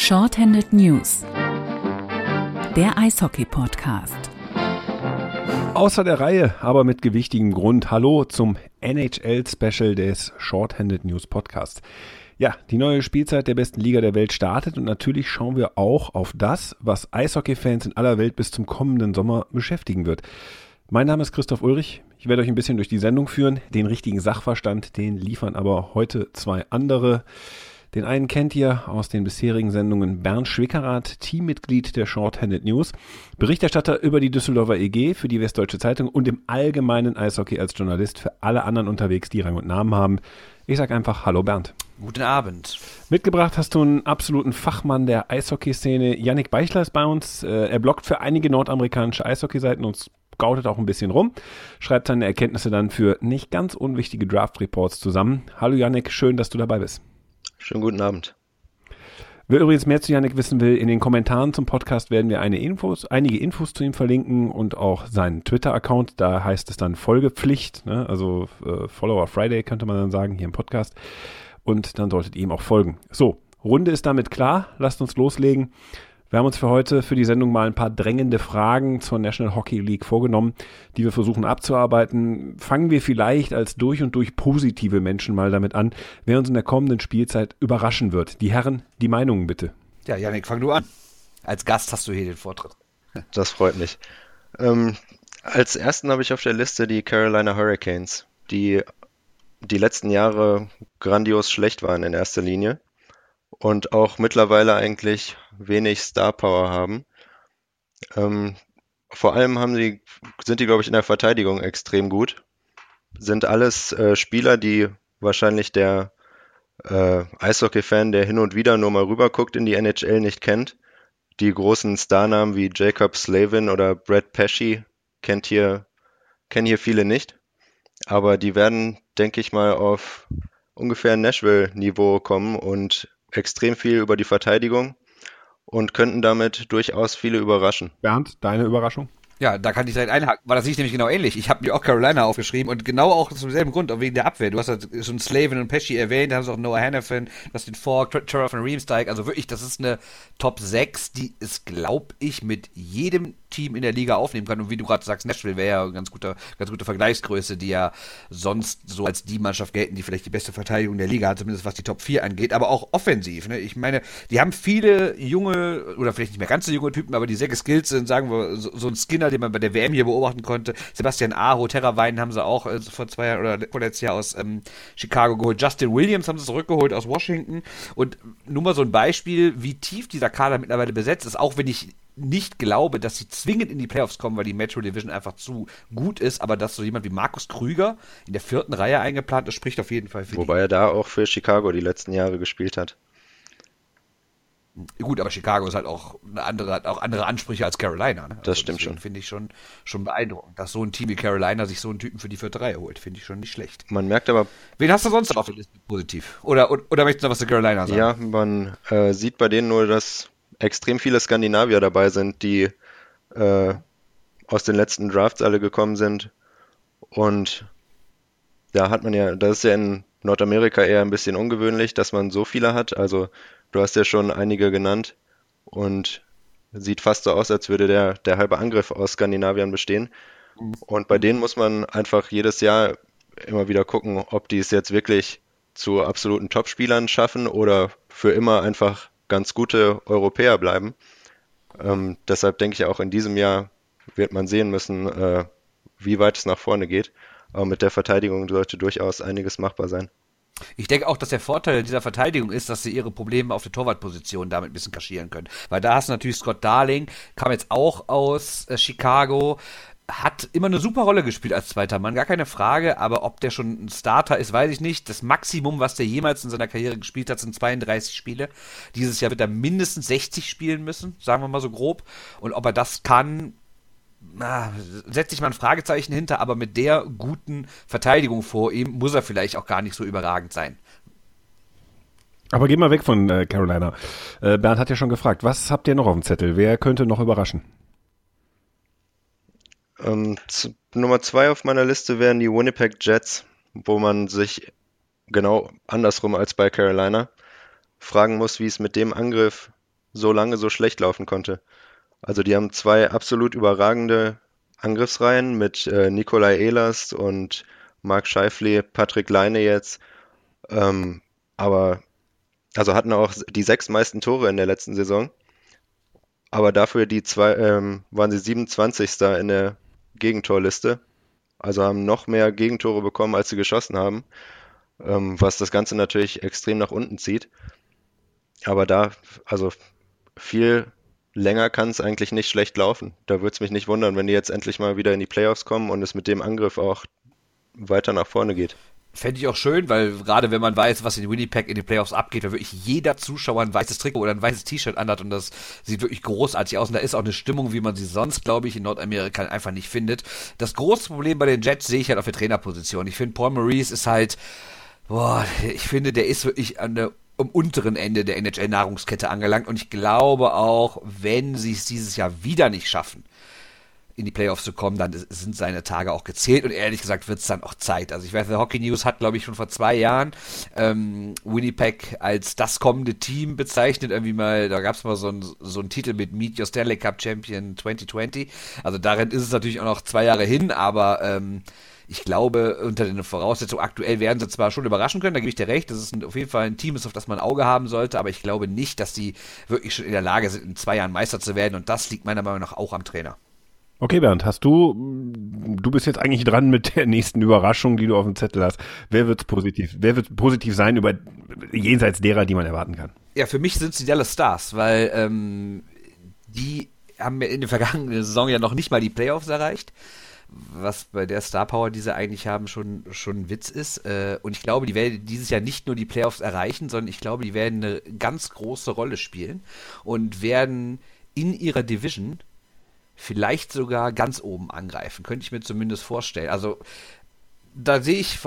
Shorthanded News, der Eishockey-Podcast. Außer der Reihe, aber mit gewichtigem Grund. Hallo zum NHL-Special des Shorthanded News Podcast. Ja, die neue Spielzeit der besten Liga der Welt startet und natürlich schauen wir auch auf das, was Eishockey-Fans in aller Welt bis zum kommenden Sommer beschäftigen wird. Mein Name ist Christoph Ulrich. Ich werde euch ein bisschen durch die Sendung führen. Den richtigen Sachverstand, den liefern aber heute zwei andere. Den einen kennt ihr aus den bisherigen Sendungen Bernd Schwickerath, Teammitglied der Shorthanded News, Berichterstatter über die Düsseldorfer EG für die Westdeutsche Zeitung und im allgemeinen Eishockey als Journalist für alle anderen unterwegs, die Rang und Namen haben. Ich sage einfach Hallo Bernd. Guten Abend. Mitgebracht hast du einen absoluten Fachmann der Eishockey-Szene. Yannick Beichler ist bei uns. Äh, er bloggt für einige nordamerikanische Eishockey-Seiten und scoutet auch ein bisschen rum, schreibt seine Erkenntnisse dann für nicht ganz unwichtige Draft-Reports zusammen. Hallo Yannick, schön, dass du dabei bist. Schönen guten Abend. Wer übrigens mehr zu Yannick wissen will, in den Kommentaren zum Podcast werden wir Infos, einige Infos zu ihm verlinken und auch seinen Twitter-Account. Da heißt es dann Folgepflicht, ne? also äh, Follower Friday könnte man dann sagen hier im Podcast. Und dann solltet ihr ihm auch folgen. So, Runde ist damit klar. Lasst uns loslegen. Wir haben uns für heute für die Sendung mal ein paar drängende Fragen zur National Hockey League vorgenommen, die wir versuchen abzuarbeiten. Fangen wir vielleicht als durch und durch positive Menschen mal damit an, wer uns in der kommenden Spielzeit überraschen wird. Die Herren, die Meinungen bitte. Ja, Janik, fang du an. Als Gast hast du hier den Vortritt. Das freut mich. Ähm, als ersten habe ich auf der Liste die Carolina Hurricanes, die die letzten Jahre grandios schlecht waren in erster Linie und auch mittlerweile eigentlich wenig Star Power haben. Ähm, vor allem haben die, sind die, glaube ich, in der Verteidigung extrem gut. Sind alles äh, Spieler, die wahrscheinlich der äh, Eishockey-Fan, der hin und wieder nur mal rüberguckt in die NHL, nicht kennt. Die großen Starnamen wie Jacob Slavin oder Brad Pesci kennt hier, kennen hier viele nicht. Aber die werden, denke ich mal, auf ungefähr Nashville-Niveau kommen und extrem viel über die Verteidigung und könnten damit durchaus viele überraschen. Bernd, deine Überraschung? Ja, da kann ich direkt einhaken, weil das sehe ich nämlich genau ähnlich. Ich habe mir auch Carolina aufgeschrieben und genau auch zum selben Grund, auch wegen der Abwehr. Du hast halt schon Slavin und Pesci erwähnt, da haben sie auch Noah Hannafin, du hast den Falk, Trevor von Reemsteig, also wirklich, das ist eine Top 6, die ist, glaube ich, mit jedem Team in der Liga aufnehmen kann. Und wie du gerade sagst, Nashville wäre ja eine ganz gute, ganz gute Vergleichsgröße, die ja sonst so als die Mannschaft gelten, die vielleicht die beste Verteidigung der Liga hat, zumindest was die Top 4 angeht, aber auch offensiv. Ne? Ich meine, die haben viele junge, oder vielleicht nicht mehr ganz so junge Typen, aber die sehr geskillt sind, sagen wir, so, so ein Skinner, den man bei der WM hier beobachten konnte. Sebastian Aho, Terrawein haben sie auch äh, vor zwei Jahren oder vorletztes Jahr aus ähm, Chicago geholt. Justin Williams haben sie zurückgeholt aus Washington. Und nur mal so ein Beispiel, wie tief dieser Kader mittlerweile besetzt ist, auch wenn ich nicht glaube, dass sie zwingend in die Playoffs kommen, weil die Metro Division einfach zu gut ist, aber dass so jemand wie Markus Krüger in der vierten Reihe eingeplant ist, spricht auf jeden Fall für Wobei die. er da auch für Chicago die letzten Jahre gespielt hat. Gut, aber Chicago ist halt auch eine andere, hat auch andere Ansprüche als Carolina. Ne? Also das stimmt schon. Finde ich schon, schon beeindruckend, dass so ein Team wie Carolina sich so einen Typen für die vierte Reihe holt. Finde ich schon nicht schlecht. Man merkt aber. Wen hast du sonst noch auf der Liste positiv? Oder, oder, oder möchtest du noch was zu Carolina sagen? Ja, man äh, sieht bei denen nur, dass extrem viele Skandinavier dabei sind, die äh, aus den letzten Drafts alle gekommen sind. Und da hat man ja, das ist ja in Nordamerika eher ein bisschen ungewöhnlich, dass man so viele hat. Also du hast ja schon einige genannt und sieht fast so aus, als würde der, der halbe Angriff aus Skandinavien bestehen. Und bei denen muss man einfach jedes Jahr immer wieder gucken, ob die es jetzt wirklich zu absoluten Topspielern schaffen oder für immer einfach ganz gute Europäer bleiben. Ähm, deshalb denke ich auch in diesem Jahr wird man sehen müssen, äh, wie weit es nach vorne geht. Aber mit der Verteidigung sollte durchaus einiges machbar sein. Ich denke auch, dass der Vorteil dieser Verteidigung ist, dass sie ihre Probleme auf der Torwartposition damit ein bisschen kaschieren können. Weil da hast du natürlich Scott Darling, kam jetzt auch aus äh, Chicago, hat immer eine super Rolle gespielt als zweiter Mann, gar keine Frage, aber ob der schon ein Starter ist, weiß ich nicht. Das Maximum, was der jemals in seiner Karriere gespielt hat, sind 32 Spiele. Dieses Jahr wird er mindestens 60 spielen müssen, sagen wir mal so grob. Und ob er das kann, na, setze ich mal ein Fragezeichen hinter, aber mit der guten Verteidigung vor ihm muss er vielleicht auch gar nicht so überragend sein. Aber geh mal weg von äh, Carolina. Äh, Bernd hat ja schon gefragt, was habt ihr noch auf dem Zettel? Wer könnte noch überraschen? Ähm, zu, Nummer zwei auf meiner Liste wären die Winnipeg Jets, wo man sich genau andersrum als bei Carolina fragen muss, wie es mit dem Angriff so lange so schlecht laufen konnte. Also die haben zwei absolut überragende Angriffsreihen mit äh, Nikolai Ehlers und Mark Scheifele, Patrick Leine jetzt. Ähm, aber also hatten auch die sechs meisten Tore in der letzten Saison. Aber dafür die zwei, ähm, waren sie 27. in der Gegentorliste. Also haben noch mehr Gegentore bekommen, als sie geschossen haben. Ähm, was das Ganze natürlich extrem nach unten zieht. Aber da, also viel länger kann es eigentlich nicht schlecht laufen. Da würde es mich Fände ich auch schön, weil gerade wenn man weiß, was in Winnipeg in den Playoffs abgeht, wenn wirklich jeder Zuschauer ein weißes Trikot oder ein weißes T-Shirt anhat und das sieht wirklich großartig aus und da ist auch eine Stimmung, wie man sie sonst, glaube ich, in Nordamerika einfach nicht findet. Das große Problem bei den Jets sehe ich halt auf der Trainerposition. Ich finde, Paul Maurice ist halt, boah, ich finde, der ist wirklich an der am unteren Ende der NHL-Nahrungskette angelangt. Und ich glaube auch, wenn sie es dieses Jahr wieder nicht schaffen, in die Playoffs zu kommen, dann sind seine Tage auch gezählt und ehrlich gesagt wird es dann auch Zeit. Also ich weiß, der Hockey News hat, glaube ich, schon vor zwei Jahren ähm, Winnipeg als das kommende Team bezeichnet. Irgendwie mal, da gab es mal so einen so Titel mit Meet Your Stanley Cup Champion 2020. Also darin ist es natürlich auch noch zwei Jahre hin, aber ähm, ich glaube, unter den Voraussetzungen aktuell werden sie zwar schon überraschen können, da gebe ich dir recht, das ist ein, auf jeden Fall ein Team, auf das man ein Auge haben sollte, aber ich glaube nicht, dass sie wirklich schon in der Lage sind, in zwei Jahren Meister zu werden und das liegt meiner Meinung nach auch am Trainer. Okay, Bernd, hast du, du bist jetzt eigentlich dran mit der nächsten Überraschung, die du auf dem Zettel hast. Wer wird positiv, wer wird positiv sein über jenseits derer, die man erwarten kann? Ja, für mich sind es die Dallas Stars, weil ähm, die haben in der vergangenen Saison ja noch nicht mal die Playoffs erreicht was bei der Star Power, die sie eigentlich haben, schon, schon ein Witz ist. Äh, und ich glaube, die werden dieses Jahr nicht nur die Playoffs erreichen, sondern ich glaube, die werden eine ganz große Rolle spielen und werden in ihrer Division vielleicht sogar ganz oben angreifen. Könnte ich mir zumindest vorstellen. Also da sehe ich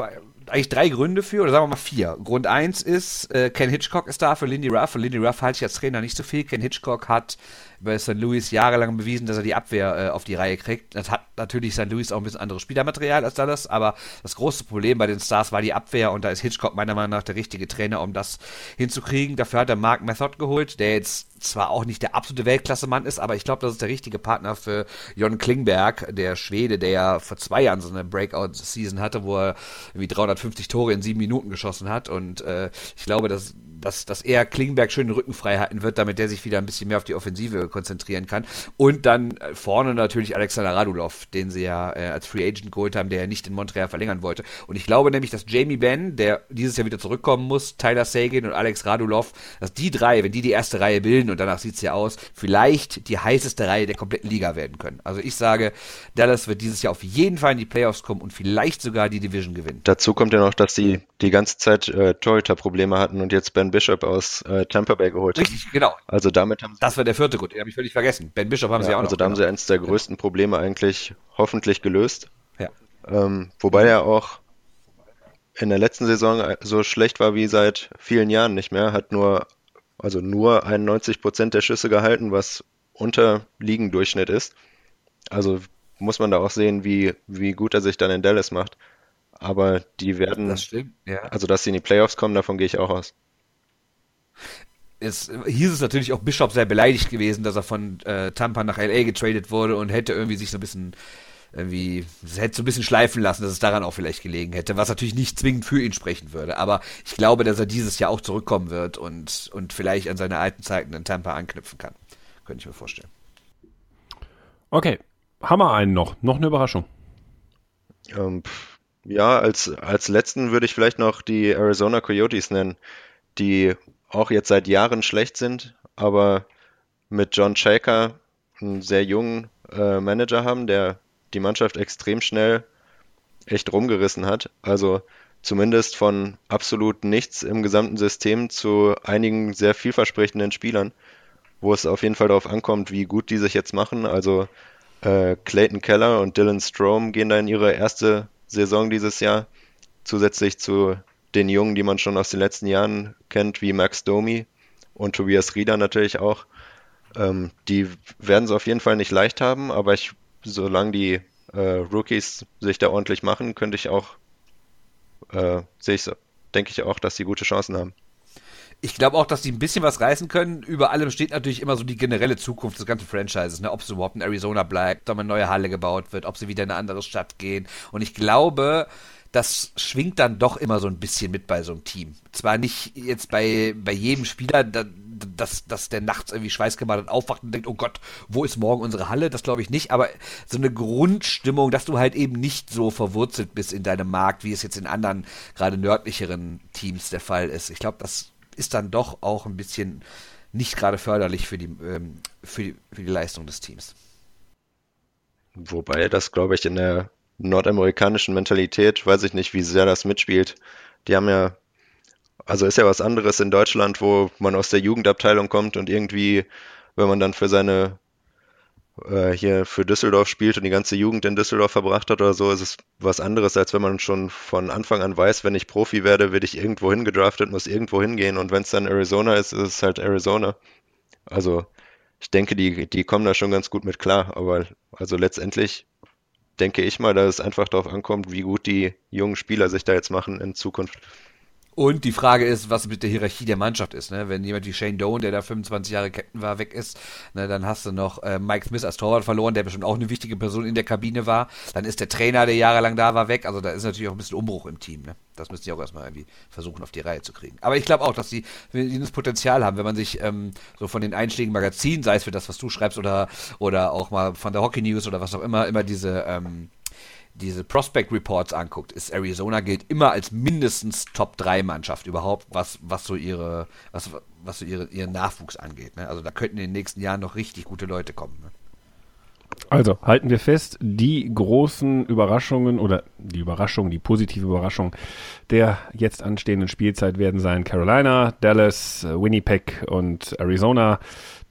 eigentlich drei Gründe für, oder sagen wir mal vier. Grund eins ist, äh, Ken Hitchcock ist da für Lindy Ruff. Für Lindy Ruff halte ich als Trainer nicht so viel. Ken Hitchcock hat bei St. Louis jahrelang bewiesen, dass er die Abwehr äh, auf die Reihe kriegt. Das hat natürlich St. Louis auch ein bisschen anderes Spielermaterial als Dallas, aber das große Problem bei den Stars war die Abwehr und da ist Hitchcock meiner Meinung nach der richtige Trainer, um das hinzukriegen. Dafür hat er Mark Method geholt, der jetzt zwar auch nicht der absolute Weltklasse-Mann ist, aber ich glaube, das ist der richtige Partner für Jon Klingberg, der Schwede, der ja vor zwei Jahren so eine Breakout-Season hatte, wo er irgendwie 350 Tore in sieben Minuten geschossen hat und äh, ich glaube, dass dass, dass er Klingberg schön den Rücken frei halten wird, damit der sich wieder ein bisschen mehr auf die Offensive konzentrieren kann. Und dann äh, vorne natürlich Alexander Radulov, den sie ja äh, als Free Agent geholt haben, der ja nicht in Montreal verlängern wollte. Und ich glaube nämlich, dass Jamie Benn, der dieses Jahr wieder zurückkommen muss, Tyler Sagan und Alex Radulov, dass die drei, wenn die die erste Reihe bilden, und danach sieht es ja aus, vielleicht die heißeste Reihe der kompletten Liga werden können. Also ich sage, Dallas wird dieses Jahr auf jeden Fall in die Playoffs kommen und vielleicht sogar die Division gewinnen. Dazu kommt ja noch, dass sie die ganze Zeit äh, Torhüter-Probleme hatten und jetzt Ben Bishop aus äh, Tampa Bay geholt. Richtig, genau. Also damit haben sie, Das war der vierte Grund, den habe ich völlig vergessen. Ben Bishop haben ja, sie auch also noch. Also da haben sie eines der größten Probleme eigentlich hoffentlich gelöst. Ja. Ähm, wobei er auch in der letzten Saison so schlecht war wie seit vielen Jahren nicht mehr, hat nur, also nur 91 Prozent der Schüsse gehalten, was unter Ligendurchschnitt ist. Also muss man da auch sehen, wie, wie gut er sich dann in Dallas macht. Aber die werden, das stimmt, ja. also dass sie in die Playoffs kommen, davon gehe ich auch aus. Es hieß es natürlich auch Bishop sehr beleidigt gewesen, dass er von äh, Tampa nach LA getradet wurde und hätte irgendwie sich so ein bisschen irgendwie, es hätte so ein bisschen schleifen lassen, dass es daran auch vielleicht gelegen hätte, was natürlich nicht zwingend für ihn sprechen würde. Aber ich glaube, dass er dieses Jahr auch zurückkommen wird und, und vielleicht an seine alten Zeiten in Tampa anknüpfen kann. Könnte ich mir vorstellen. Okay, haben wir einen noch. Noch eine Überraschung. Ähm, ja, als, als letzten würde ich vielleicht noch die Arizona Coyotes nennen, die auch jetzt seit Jahren schlecht sind, aber mit John Shaker einen sehr jungen äh, Manager haben, der die Mannschaft extrem schnell echt rumgerissen hat. Also zumindest von absolut nichts im gesamten System zu einigen sehr vielversprechenden Spielern, wo es auf jeden Fall darauf ankommt, wie gut die sich jetzt machen. Also äh, Clayton Keller und Dylan Strom gehen da in ihre erste Saison dieses Jahr. Zusätzlich zu den Jungen, die man schon aus den letzten Jahren kennt, wie Max Domi und Tobias Rieder natürlich auch. Ähm, die werden es auf jeden Fall nicht leicht haben, aber ich, solange die äh, Rookies sich da ordentlich machen, könnte ich auch, äh, sehe ich, denke ich auch, dass sie gute Chancen haben ich glaube auch, dass die ein bisschen was reißen können. Über allem steht natürlich immer so die generelle Zukunft des ganzen Franchises, ne? ob es überhaupt in Arizona bleibt, ob eine neue Halle gebaut wird, ob sie wieder in eine andere Stadt gehen. Und ich glaube, das schwingt dann doch immer so ein bisschen mit bei so einem Team. Zwar nicht jetzt bei, bei jedem Spieler, da, dass, dass der nachts irgendwie schweißgebadet aufwacht und denkt, oh Gott, wo ist morgen unsere Halle? Das glaube ich nicht, aber so eine Grundstimmung, dass du halt eben nicht so verwurzelt bist in deinem Markt, wie es jetzt in anderen, gerade nördlicheren Teams der Fall ist. Ich glaube, das ist dann doch auch ein bisschen nicht gerade förderlich für die, ähm, für die, für die Leistung des Teams. Wobei das, glaube ich, in der nordamerikanischen Mentalität, weiß ich nicht, wie sehr das mitspielt. Die haben ja, also ist ja was anderes in Deutschland, wo man aus der Jugendabteilung kommt und irgendwie, wenn man dann für seine äh, hier für Düsseldorf spielt und die ganze Jugend in Düsseldorf verbracht hat oder so, ist es was anderes, als wenn man schon von Anfang an weiß, wenn ich Profi werde, werde ich irgendwo hingedraftet, muss irgendwo hingehen und wenn es dann Arizona ist, ist es halt Arizona. Also ich denke, die, die kommen da schon ganz gut mit klar, aber also letztendlich denke ich mal, dass es einfach darauf ankommt, wie gut die jungen Spieler sich da jetzt machen in Zukunft. Und die Frage ist, was mit der Hierarchie der Mannschaft ist. Ne? Wenn jemand wie Shane Doan, der da 25 Jahre Captain war, weg ist, ne, dann hast du noch äh, Mike Smith als Torwart verloren, der bestimmt auch eine wichtige Person in der Kabine war. Dann ist der Trainer, der jahrelang da war, weg. Also da ist natürlich auch ein bisschen Umbruch im Team. Ne? Das müssen die auch erstmal irgendwie versuchen, auf die Reihe zu kriegen. Aber ich glaube auch, dass sie das Potenzial haben, wenn man sich ähm, so von den einschlägigen Magazinen, sei es für das, was du schreibst oder, oder auch mal von der Hockey News oder was auch immer, immer diese ähm, diese Prospect Reports anguckt, ist Arizona gilt immer als mindestens Top 3 Mannschaft überhaupt, was, was so ihre, was, was so ihre, ihren Nachwuchs angeht. Ne? Also da könnten in den nächsten Jahren noch richtig gute Leute kommen. Ne? Also halten wir fest, die großen Überraschungen oder die Überraschung, die positive Überraschung der jetzt anstehenden Spielzeit werden sein Carolina, Dallas, Winnipeg und Arizona.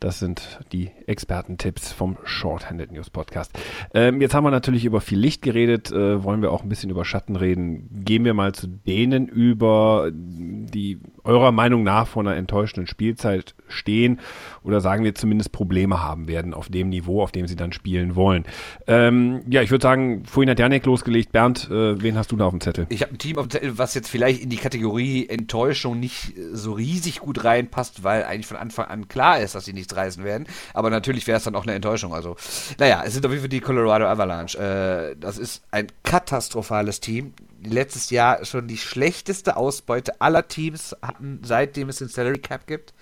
Das sind die Expertentipps vom Shorthanded News Podcast. Ähm, jetzt haben wir natürlich über viel Licht geredet, äh, wollen wir auch ein bisschen über Schatten reden. Gehen wir mal zu denen über, die eurer Meinung nach vor einer enttäuschenden Spielzeit stehen oder sagen wir zumindest Probleme haben werden auf dem Niveau, auf dem sie dann spielen wollen. Ähm, ja, ich würde sagen, vorhin hat Janek losgelegt. Bernd, äh, wen hast du da auf dem Zettel? Ich habe ein Team auf dem Zettel, was jetzt vielleicht in die Kategorie Enttäuschung nicht so riesig gut reinpasst, weil eigentlich von Anfang an klar ist, dass sie nicht nichts reißen werden. Aber natürlich wäre es dann auch eine Enttäuschung. Also, naja, es sind auf jeden Fall die Colorado Avalanche. Äh, das ist ein katastrophales Team. Letztes Jahr schon die schlechteste Ausbeute aller Teams hatten, seitdem es den Salary Cap gibt.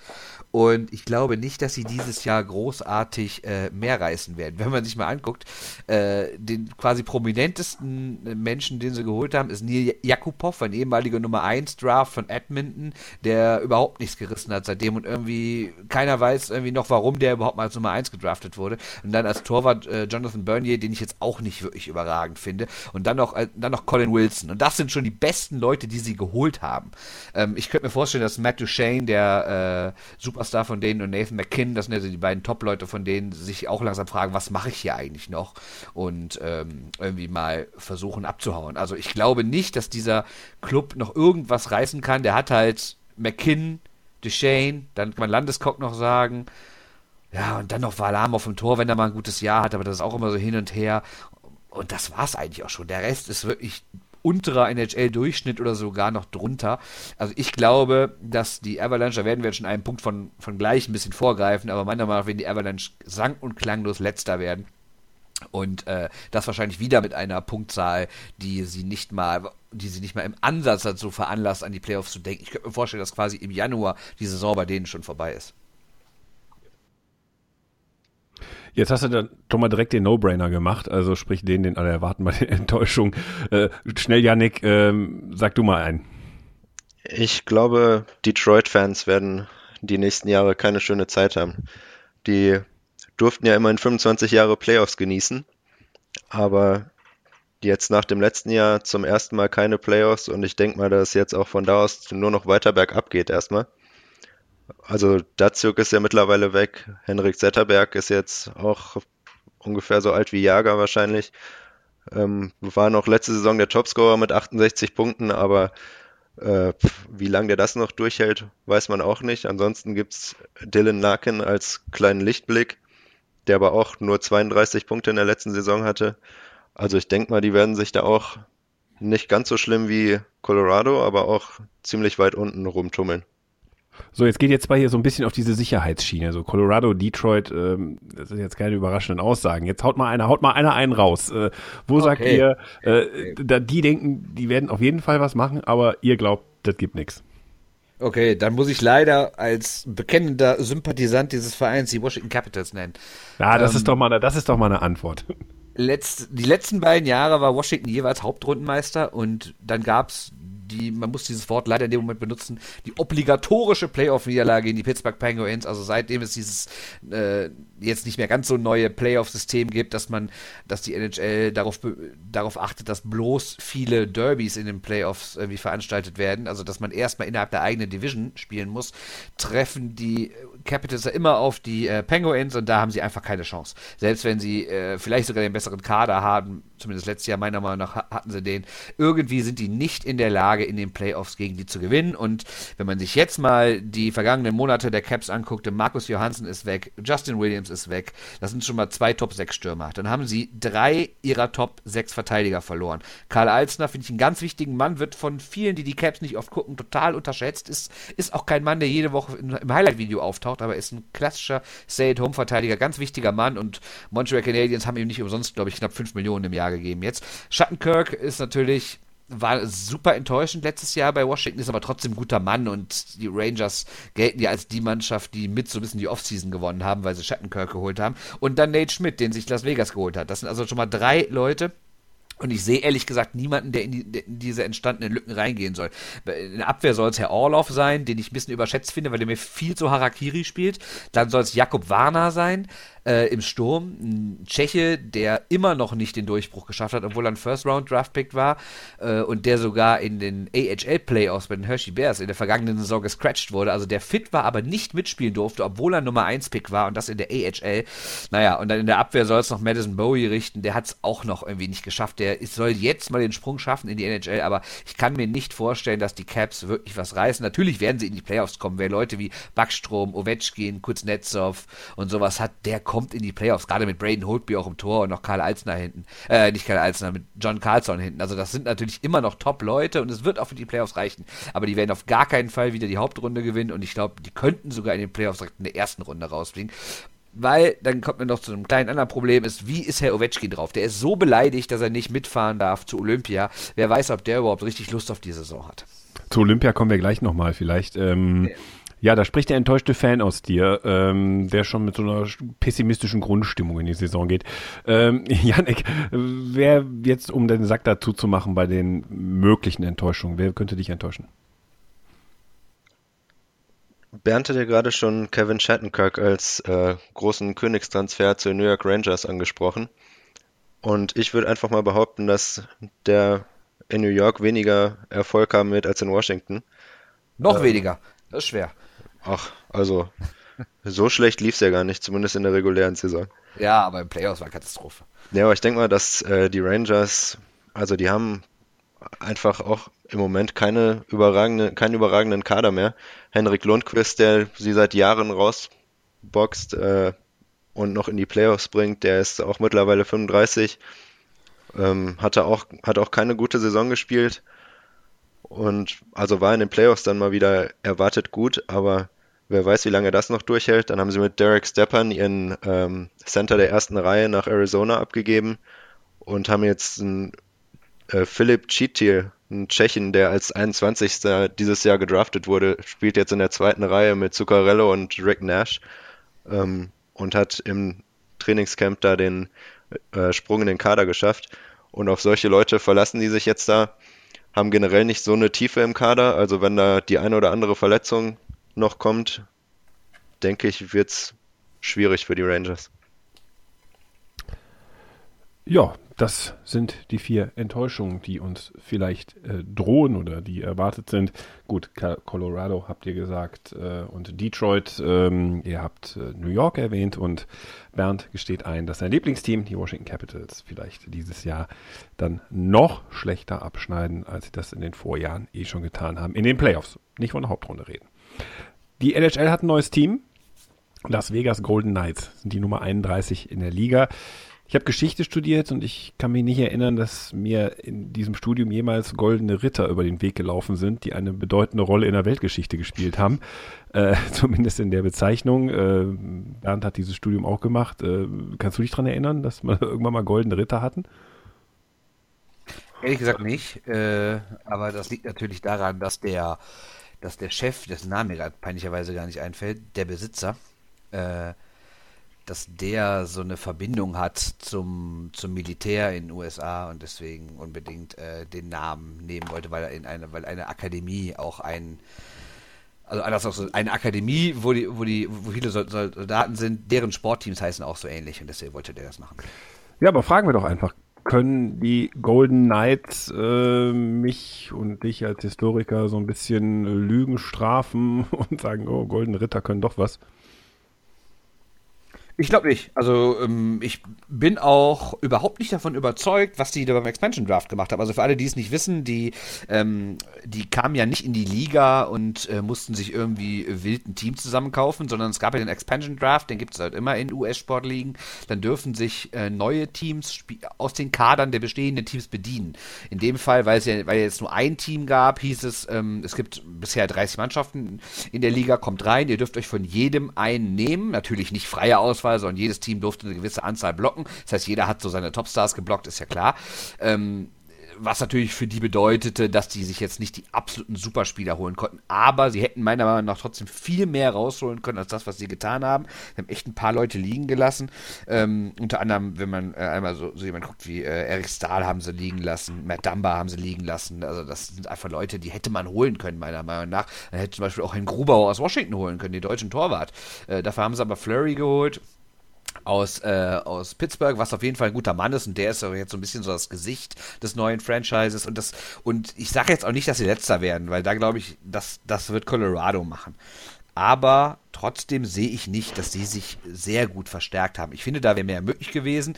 Und ich glaube nicht, dass sie dieses Jahr großartig äh, mehr reißen werden. Wenn man sich mal anguckt, äh, den quasi prominentesten Menschen, den sie geholt haben, ist Neil Jakubov, ein ehemaliger Nummer 1 Draft von Edmonton, der überhaupt nichts gerissen hat seitdem und irgendwie keiner weiß irgendwie noch, warum der überhaupt mal als Nummer 1 gedraftet wurde. Und dann als Torwart äh, Jonathan Bernier, den ich jetzt auch nicht wirklich überragend finde. Und dann noch, äh, dann noch Colin Wilson. Und das sind schon die besten Leute, die sie geholt haben. Ähm, ich könnte mir vorstellen, dass Matt Duchesne, der äh, super Superstar von denen und Nathan McKinn, das sind also die beiden Top-Leute von denen, sich auch langsam fragen, was mache ich hier eigentlich noch? Und ähm, irgendwie mal versuchen abzuhauen. Also ich glaube nicht, dass dieser Club noch irgendwas reißen kann. Der hat halt McKinn, Duchesne, dann kann man Landeskog noch sagen. Ja, und dann noch Valam auf dem Tor, wenn er mal ein gutes Jahr hat, aber das ist auch immer so hin und her. Und das war es eigentlich auch schon. Der Rest ist wirklich unterer NHL-Durchschnitt oder sogar noch drunter. Also ich glaube, dass die Avalanche, da werden wir jetzt schon einen Punkt von, von gleich ein bisschen vorgreifen, aber meiner Meinung nach werden die Avalanche sang- und klanglos letzter werden. Und äh, das wahrscheinlich wieder mit einer Punktzahl, die sie nicht mal, die sie nicht mal im Ansatz dazu veranlasst, an die Playoffs zu denken. Ich könnte mir vorstellen, dass quasi im Januar die Saison bei denen schon vorbei ist. Jetzt hast du dann doch mal direkt den No-Brainer gemacht, also sprich den, den alle erwarten bei der Enttäuschung. Äh, schnell, Yannick, ähm, sag du mal ein. Ich glaube, Detroit-Fans werden die nächsten Jahre keine schöne Zeit haben. Die durften ja immerhin 25 Jahre Playoffs genießen, aber jetzt nach dem letzten Jahr zum ersten Mal keine Playoffs und ich denke mal, dass es jetzt auch von da aus nur noch weiter bergab geht erstmal. Also Datsjuk ist ja mittlerweile weg. Henrik Zetterberg ist jetzt auch ungefähr so alt wie Jager wahrscheinlich. Ähm, war noch letzte Saison der Topscorer mit 68 Punkten, aber äh, wie lange der das noch durchhält, weiß man auch nicht. Ansonsten gibt's Dylan Larkin als kleinen Lichtblick, der aber auch nur 32 Punkte in der letzten Saison hatte. Also ich denke mal, die werden sich da auch nicht ganz so schlimm wie Colorado, aber auch ziemlich weit unten rumtummeln. So, jetzt geht jetzt mal hier so ein bisschen auf diese Sicherheitsschiene. So Colorado, Detroit, ähm, das sind jetzt keine überraschenden Aussagen. Jetzt haut mal einer, haut mal einer einen raus. Äh, wo okay. sagt ihr, äh, da, die denken, die werden auf jeden Fall was machen, aber ihr glaubt, das gibt nichts. Okay, dann muss ich leider als bekennender Sympathisant dieses Vereins die Washington Capitals nennen. Ja, das ähm, ist doch mal, eine, das ist doch mal eine Antwort. Letzt, die letzten beiden Jahre war Washington jeweils Hauptrundenmeister und dann gab's die, man muss dieses Wort leider in dem Moment benutzen, die obligatorische Playoff-Niederlage gegen die Pittsburgh Penguins. Also seitdem es dieses äh, jetzt nicht mehr ganz so neue Playoff-System gibt, dass man, dass die NHL darauf, darauf achtet, dass bloß viele Derbys in den Playoffs irgendwie veranstaltet werden. Also dass man erstmal innerhalb der eigenen Division spielen muss, treffen die Capitals ja immer auf die äh, Penguins und da haben sie einfach keine Chance. Selbst wenn sie äh, vielleicht sogar den besseren Kader haben, zumindest letztes Jahr meiner Meinung nach hatten sie den, irgendwie sind die nicht in der Lage, in den Playoffs gegen die zu gewinnen. Und wenn man sich jetzt mal die vergangenen Monate der Caps anguckte, Markus Johansen ist weg, Justin Williams ist weg, das sind schon mal zwei Top-6-Stürmer. Dann haben sie drei ihrer Top-6-Verteidiger verloren. Karl Alsner finde ich einen ganz wichtigen Mann, wird von vielen, die die Caps nicht oft gucken, total unterschätzt, ist, ist auch kein Mann, der jede Woche im Highlight-Video auftaucht, aber ist ein klassischer Stay-at-Home-Verteidiger, ganz wichtiger Mann und Montreal Canadiens haben ihm nicht umsonst, glaube ich, knapp 5 Millionen im Jahr gegeben jetzt. Schattenkirk ist natürlich war super enttäuschend letztes Jahr bei Washington, ist aber trotzdem guter Mann und die Rangers gelten ja als die Mannschaft, die mit so ein bisschen die Offseason gewonnen haben, weil sie Schattenkirk geholt haben. Und dann Nate Schmidt, den sich Las Vegas geholt hat. Das sind also schon mal drei Leute, und ich sehe ehrlich gesagt niemanden, der in, die, in, diese entstandenen Lücken reingehen soll. In der Abwehr soll es Herr Orloff sein, den ich ein bisschen überschätzt finde, weil der mir viel zu Harakiri spielt. Dann soll es Jakob Warner sein äh, im Sturm. Ein Tscheche, der immer noch nicht den Durchbruch geschafft hat, obwohl er ein First-Round-Draft-Pick war äh, und der sogar in den AHL-Playoffs bei den Hershey Bears in der vergangenen Saison gescratcht wurde. Also der fit war, aber nicht mitspielen durfte, obwohl er Nummer 1-Pick war und das in der AHL. Naja, und dann in der Abwehr soll es noch Madison Bowie richten. Der hat es auch noch irgendwie nicht geschafft. Der soll jetzt mal den Sprung schaffen in die NHL, aber ich kann mir nicht vorstellen, dass die Caps wirklich was reißen. Natürlich werden sie in die Playoffs kommen. Wer Leute wie Backstrom, Ovechkin, Kuznetsov und sowas hat, der kommt kommt in die Playoffs, gerade mit Braden Holtby auch im Tor und noch Karl Alzner hinten. Äh, nicht Karl Alzner, mit John Carlson hinten. Also das sind natürlich immer noch Top-Leute und es wird auch für die Playoffs reichen. Aber die werden auf gar keinen Fall wieder die Hauptrunde gewinnen und ich glaube, die könnten sogar in den Playoffs direkt in der ersten Runde rausfliegen. Weil, dann kommt man noch zu einem kleinen anderen Problem, ist, wie ist Herr Ovechkin drauf? Der ist so beleidigt, dass er nicht mitfahren darf zu Olympia. Wer weiß, ob der überhaupt richtig Lust auf die Saison hat. Zu Olympia kommen wir gleich nochmal vielleicht. Ähm, ja. Ja, da spricht der enttäuschte Fan aus dir, ähm, der schon mit so einer pessimistischen Grundstimmung in die Saison geht. Ähm, Janik, wer jetzt, um den Sack dazu zu machen bei den möglichen Enttäuschungen, wer könnte dich enttäuschen? Bernd hat ja gerade schon Kevin Shattenkirk als äh, großen Königstransfer zu den New York Rangers angesprochen. Und ich würde einfach mal behaupten, dass der in New York weniger Erfolg haben wird als in Washington. Noch ähm, weniger. Das ist schwer. Ach, also so schlecht lief es ja gar nicht, zumindest in der regulären Saison. Ja, aber im Playoffs war Katastrophe. Ja, aber ich denke mal, dass äh, die Rangers, also die haben einfach auch im Moment keine überragende, keinen überragenden Kader mehr. Henrik Lundqvist, der sie seit Jahren rausboxt äh, und noch in die Playoffs bringt, der ist auch mittlerweile 35. Ähm, hatte auch, hat auch keine gute Saison gespielt. Und also war in den Playoffs dann mal wieder erwartet gut, aber wer weiß, wie lange das noch durchhält. Dann haben sie mit Derek Stepan ihren ähm, Center der ersten Reihe nach Arizona abgegeben und haben jetzt einen äh, Philipp Chitil, einen Tschechen, der als 21. dieses Jahr gedraftet wurde, spielt jetzt in der zweiten Reihe mit Zuccarello und Rick Nash ähm, und hat im Trainingscamp da den äh, Sprung in den Kader geschafft. Und auf solche Leute verlassen die sich jetzt da haben generell nicht so eine Tiefe im Kader. Also wenn da die eine oder andere Verletzung noch kommt, denke ich, wird es schwierig für die Rangers. Ja, das sind die vier Enttäuschungen, die uns vielleicht äh, drohen oder die erwartet sind. Gut, Colorado habt ihr gesagt äh, und Detroit, ähm, ihr habt äh, New York erwähnt und Bernd gesteht ein, dass sein Lieblingsteam, die Washington Capitals, vielleicht dieses Jahr dann noch schlechter abschneiden, als sie das in den Vorjahren eh schon getan haben. In den Playoffs, nicht von der Hauptrunde reden. Die NHL hat ein neues Team. Las Vegas Golden Knights sind die Nummer 31 in der Liga Ich habe Geschichte studiert und ich kann mich nicht erinnern, dass mir in diesem Studium jemals goldene Ritter über den Weg gelaufen sind, die eine bedeutende Rolle in der Weltgeschichte gespielt haben. Äh, zumindest in der Bezeichnung. Äh, Bernd hat dieses Studium auch gemacht. Äh, kannst du dich daran erinnern, dass wir irgendwann mal goldene Ritter hatten? Ehrlich gesagt nicht. Äh, aber das liegt natürlich daran, dass der, dass der Chef, dessen Name mir gerade peinlicherweise gar nicht einfällt, der Besitzer, äh, dass der so eine Verbindung hat zum, zum Militär in den USA und deswegen unbedingt äh, den Namen nehmen wollte, weil er in eine, weil eine Akademie auch ein also anders auch so eine Akademie, wo die, wo die, wo viele Soldaten sind, deren Sportteams heißen auch so ähnlich und deswegen wollte der das machen. Ja, aber fragen wir doch einfach, können die Golden Knights äh, mich und dich als Historiker so ein bisschen Lügen strafen und sagen, oh, Golden Ritter können doch was? Ich glaube nicht. Also ähm, ich bin auch überhaupt nicht davon überzeugt, was die da beim Expansion Draft gemacht haben. Also für alle, die es nicht wissen, die, ähm, die kamen ja nicht in die Liga und äh, mussten sich irgendwie wild ein Team zusammenkaufen, sondern es gab ja den Expansion Draft, den gibt es halt immer in US-Sportligen. Dann dürfen sich äh, neue Teams aus den Kadern der bestehenden Teams bedienen. In dem Fall, weil es ja, weil jetzt nur ein Team gab, hieß es, ähm, es gibt bisher 30 Mannschaften in der Liga, kommt rein, ihr dürft euch von jedem einen nehmen. Natürlich nicht freie Auswahl Auswahl, sondern jedes Team durfte eine gewisse Anzahl blocken. Das heißt, jeder hat so seine Topstars geblockt, ist ja klar. Ähm, was natürlich für die bedeutete, dass die sich jetzt nicht die absoluten Superspieler holen konnten. Aber sie hätten meiner Meinung nach trotzdem viel mehr rausholen können als das, was sie getan haben. Sie haben echt ein paar Leute liegen gelassen. Ähm, unter anderem, wenn man äh, einmal so, so jemand guckt wie äh, Eric Stahl haben sie liegen lassen, Matt Dumba haben sie liegen lassen. Also das sind einfach Leute, die hätte man holen können, meiner Meinung nach. Man hätte zum Beispiel auch einen Grubauer aus Washington holen können, den deutschen Torwart. Äh, dafür haben sie aber Flurry geholt aus, äh, aus Pittsburgh, was auf jeden Fall ein guter Mann ist und der ist jetzt so ein bisschen so das Gesicht des neuen Franchises und das und ich sage jetzt auch nicht, dass sie letzter werden, weil da glaube ich, dass das wird Colorado machen. Aber trotzdem sehe ich nicht, dass sie sich sehr gut verstärkt haben. Ich finde, da wäre mehr möglich gewesen.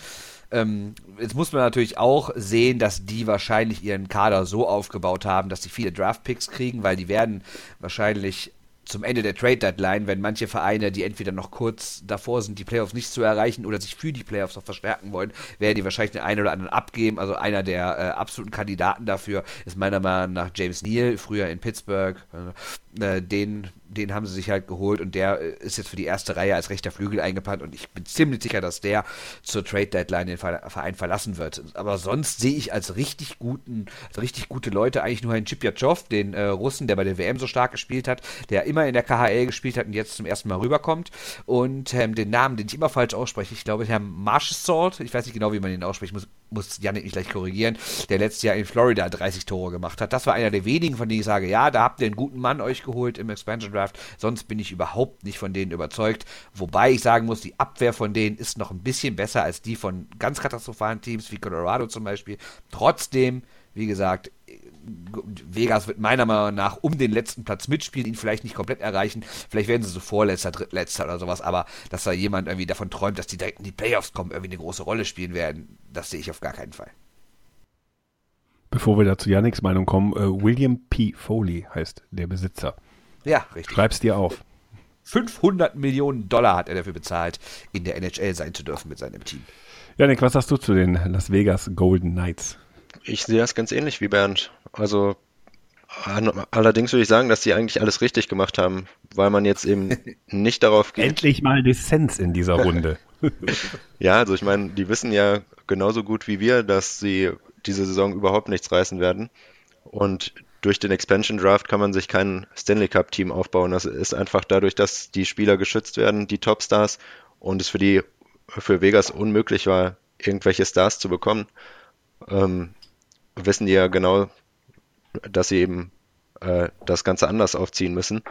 Ähm, jetzt muss man natürlich auch sehen, dass die wahrscheinlich ihren Kader so aufgebaut haben, dass sie viele Draft-Picks kriegen, weil die werden wahrscheinlich zum Ende der Trade Deadline, wenn manche Vereine, die entweder noch kurz davor sind, die Playoffs nicht zu erreichen oder sich für die Playoffs noch verstärken wollen, werden die wahrscheinlich den einen oder anderen abgeben. Also einer der äh, absoluten Kandidaten dafür ist meiner Meinung nach James Neal, früher in Pittsburgh. Äh, den den haben sie sich halt geholt und der äh, ist jetzt für die erste Reihe als rechter Flügel eingeplant und ich bin ziemlich sicher, dass der zur Trade Deadline den Verein verlassen wird. Aber sonst sehe ich als richtig guten, als richtig gute Leute eigentlich nur einen Chipyachov, den äh, Russen, der bei der WM so stark gespielt hat, der immer in der KHL gespielt hat und jetzt zum ersten Mal rüberkommt und ähm, den Namen, den ich immer falsch ausspreche, ich glaube, Herr Marshall, ich weiß nicht genau, wie man den ausspricht, muss, muss Janik mich gleich korrigieren, der letztes Jahr in Florida 30 Tore gemacht hat. Das war einer der wenigen, von denen ich sage, ja, da habt ihr einen guten Mann euch geholt im Expansion Draft Draft. Sonst bin ich überhaupt nicht von denen überzeugt. Wobei ich sagen muss, die Abwehr von denen ist noch ein bisschen besser als die von ganz katastrophalen Teams wie Colorado zum Beispiel. Trotzdem, wie gesagt, Vegas wird meiner Meinung nach um den letzten Platz mitspielen, ihn vielleicht nicht komplett erreichen. Vielleicht werden sie so vorletzter, drittletzter oder sowas, aber dass da jemand irgendwie davon träumt, dass die direkt in die Playoffs kommen, irgendwie eine große Rolle spielen werden, das sehe ich auf gar keinen Fall. Bevor wir da zu Yannicks Meinung kommen, äh, William P. Foley heißt der Besitzer. Ja, richtig. Schreib's dir auf. 500 Millionen Dollar hat er dafür bezahlt, in der NHL sein zu dürfen mit seinem Team. Janik, was sagst du zu den Las Vegas Golden Knights? Ich sehe das ganz ähnlich wie Bernd. Also allerdings würde ich sagen, dass die eigentlich alles richtig gemacht haben, weil man jetzt eben nicht darauf geht. Endlich mal Dissens in dieser Runde. ja, also ich meine, die wissen ja genauso gut wie wir, dass sie diese Saison überhaupt nichts reißen werden. Und durch den Expansion Draft kann man sich kein Stanley Cup Team aufbauen. Das ist einfach dadurch, dass die Spieler geschützt werden, die Topstars, und es für die für Vegas unmöglich war, irgendwelche Stars zu bekommen, ähm, wissen die ja genau, dass sie eben äh, das Ganze anders aufziehen müssen.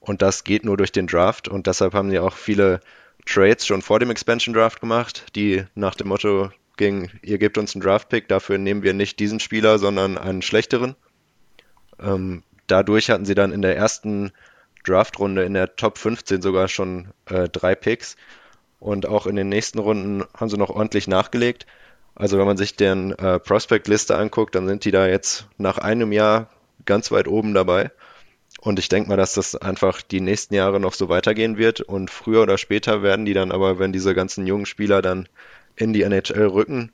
Und das geht nur durch den Draft. Und deshalb haben sie auch viele Trades schon vor dem Expansion Draft gemacht, die nach dem Motto gingen, ihr gebt uns einen Draft Pick, dafür nehmen wir nicht diesen Spieler, sondern einen schlechteren. Ähm, dadurch hatten sie dann in der ersten Draftrunde in der Top 15 sogar schon äh, drei Picks. Und auch in den nächsten Runden haben sie noch ordentlich nachgelegt. Also wenn man sich deren äh, Prospect-Liste anguckt, dann sind die da jetzt nach einem Jahr ganz weit oben dabei. Und ich denke mal, dass das einfach die nächsten Jahre noch so weitergehen wird. Und früher oder später werden die dann aber, wenn diese ganzen jungen Spieler dann in die NHL rücken,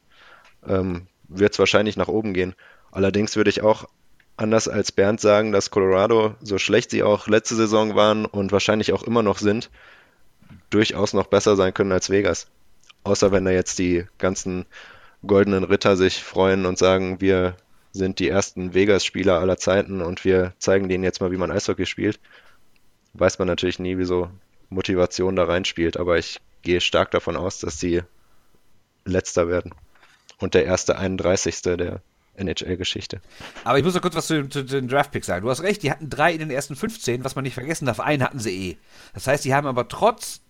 ähm, wird es wahrscheinlich nach oben gehen. Allerdings würde ich auch anders als Bernd sagen, dass Colorado, so schlecht sie auch letzte Saison waren und wahrscheinlich auch immer noch sind, durchaus noch besser sein können als Vegas. Außer wenn da jetzt die ganzen goldenen Ritter sich freuen und sagen, wir sind die ersten Vegas-Spieler aller Zeiten und wir zeigen denen jetzt mal, wie man Eishockey spielt. Weiß man natürlich nie, wieso Motivation da reinspielt, aber ich gehe stark davon aus, dass sie letzter werden. Und der erste 31. der NHL-Geschichte. Aber ich muss noch kurz was zu, zu, zu den Draftpicks sagen. Du hast recht, die hatten drei in den ersten 15, was man nicht vergessen darf. Einen hatten sie eh. Das heißt, die haben aber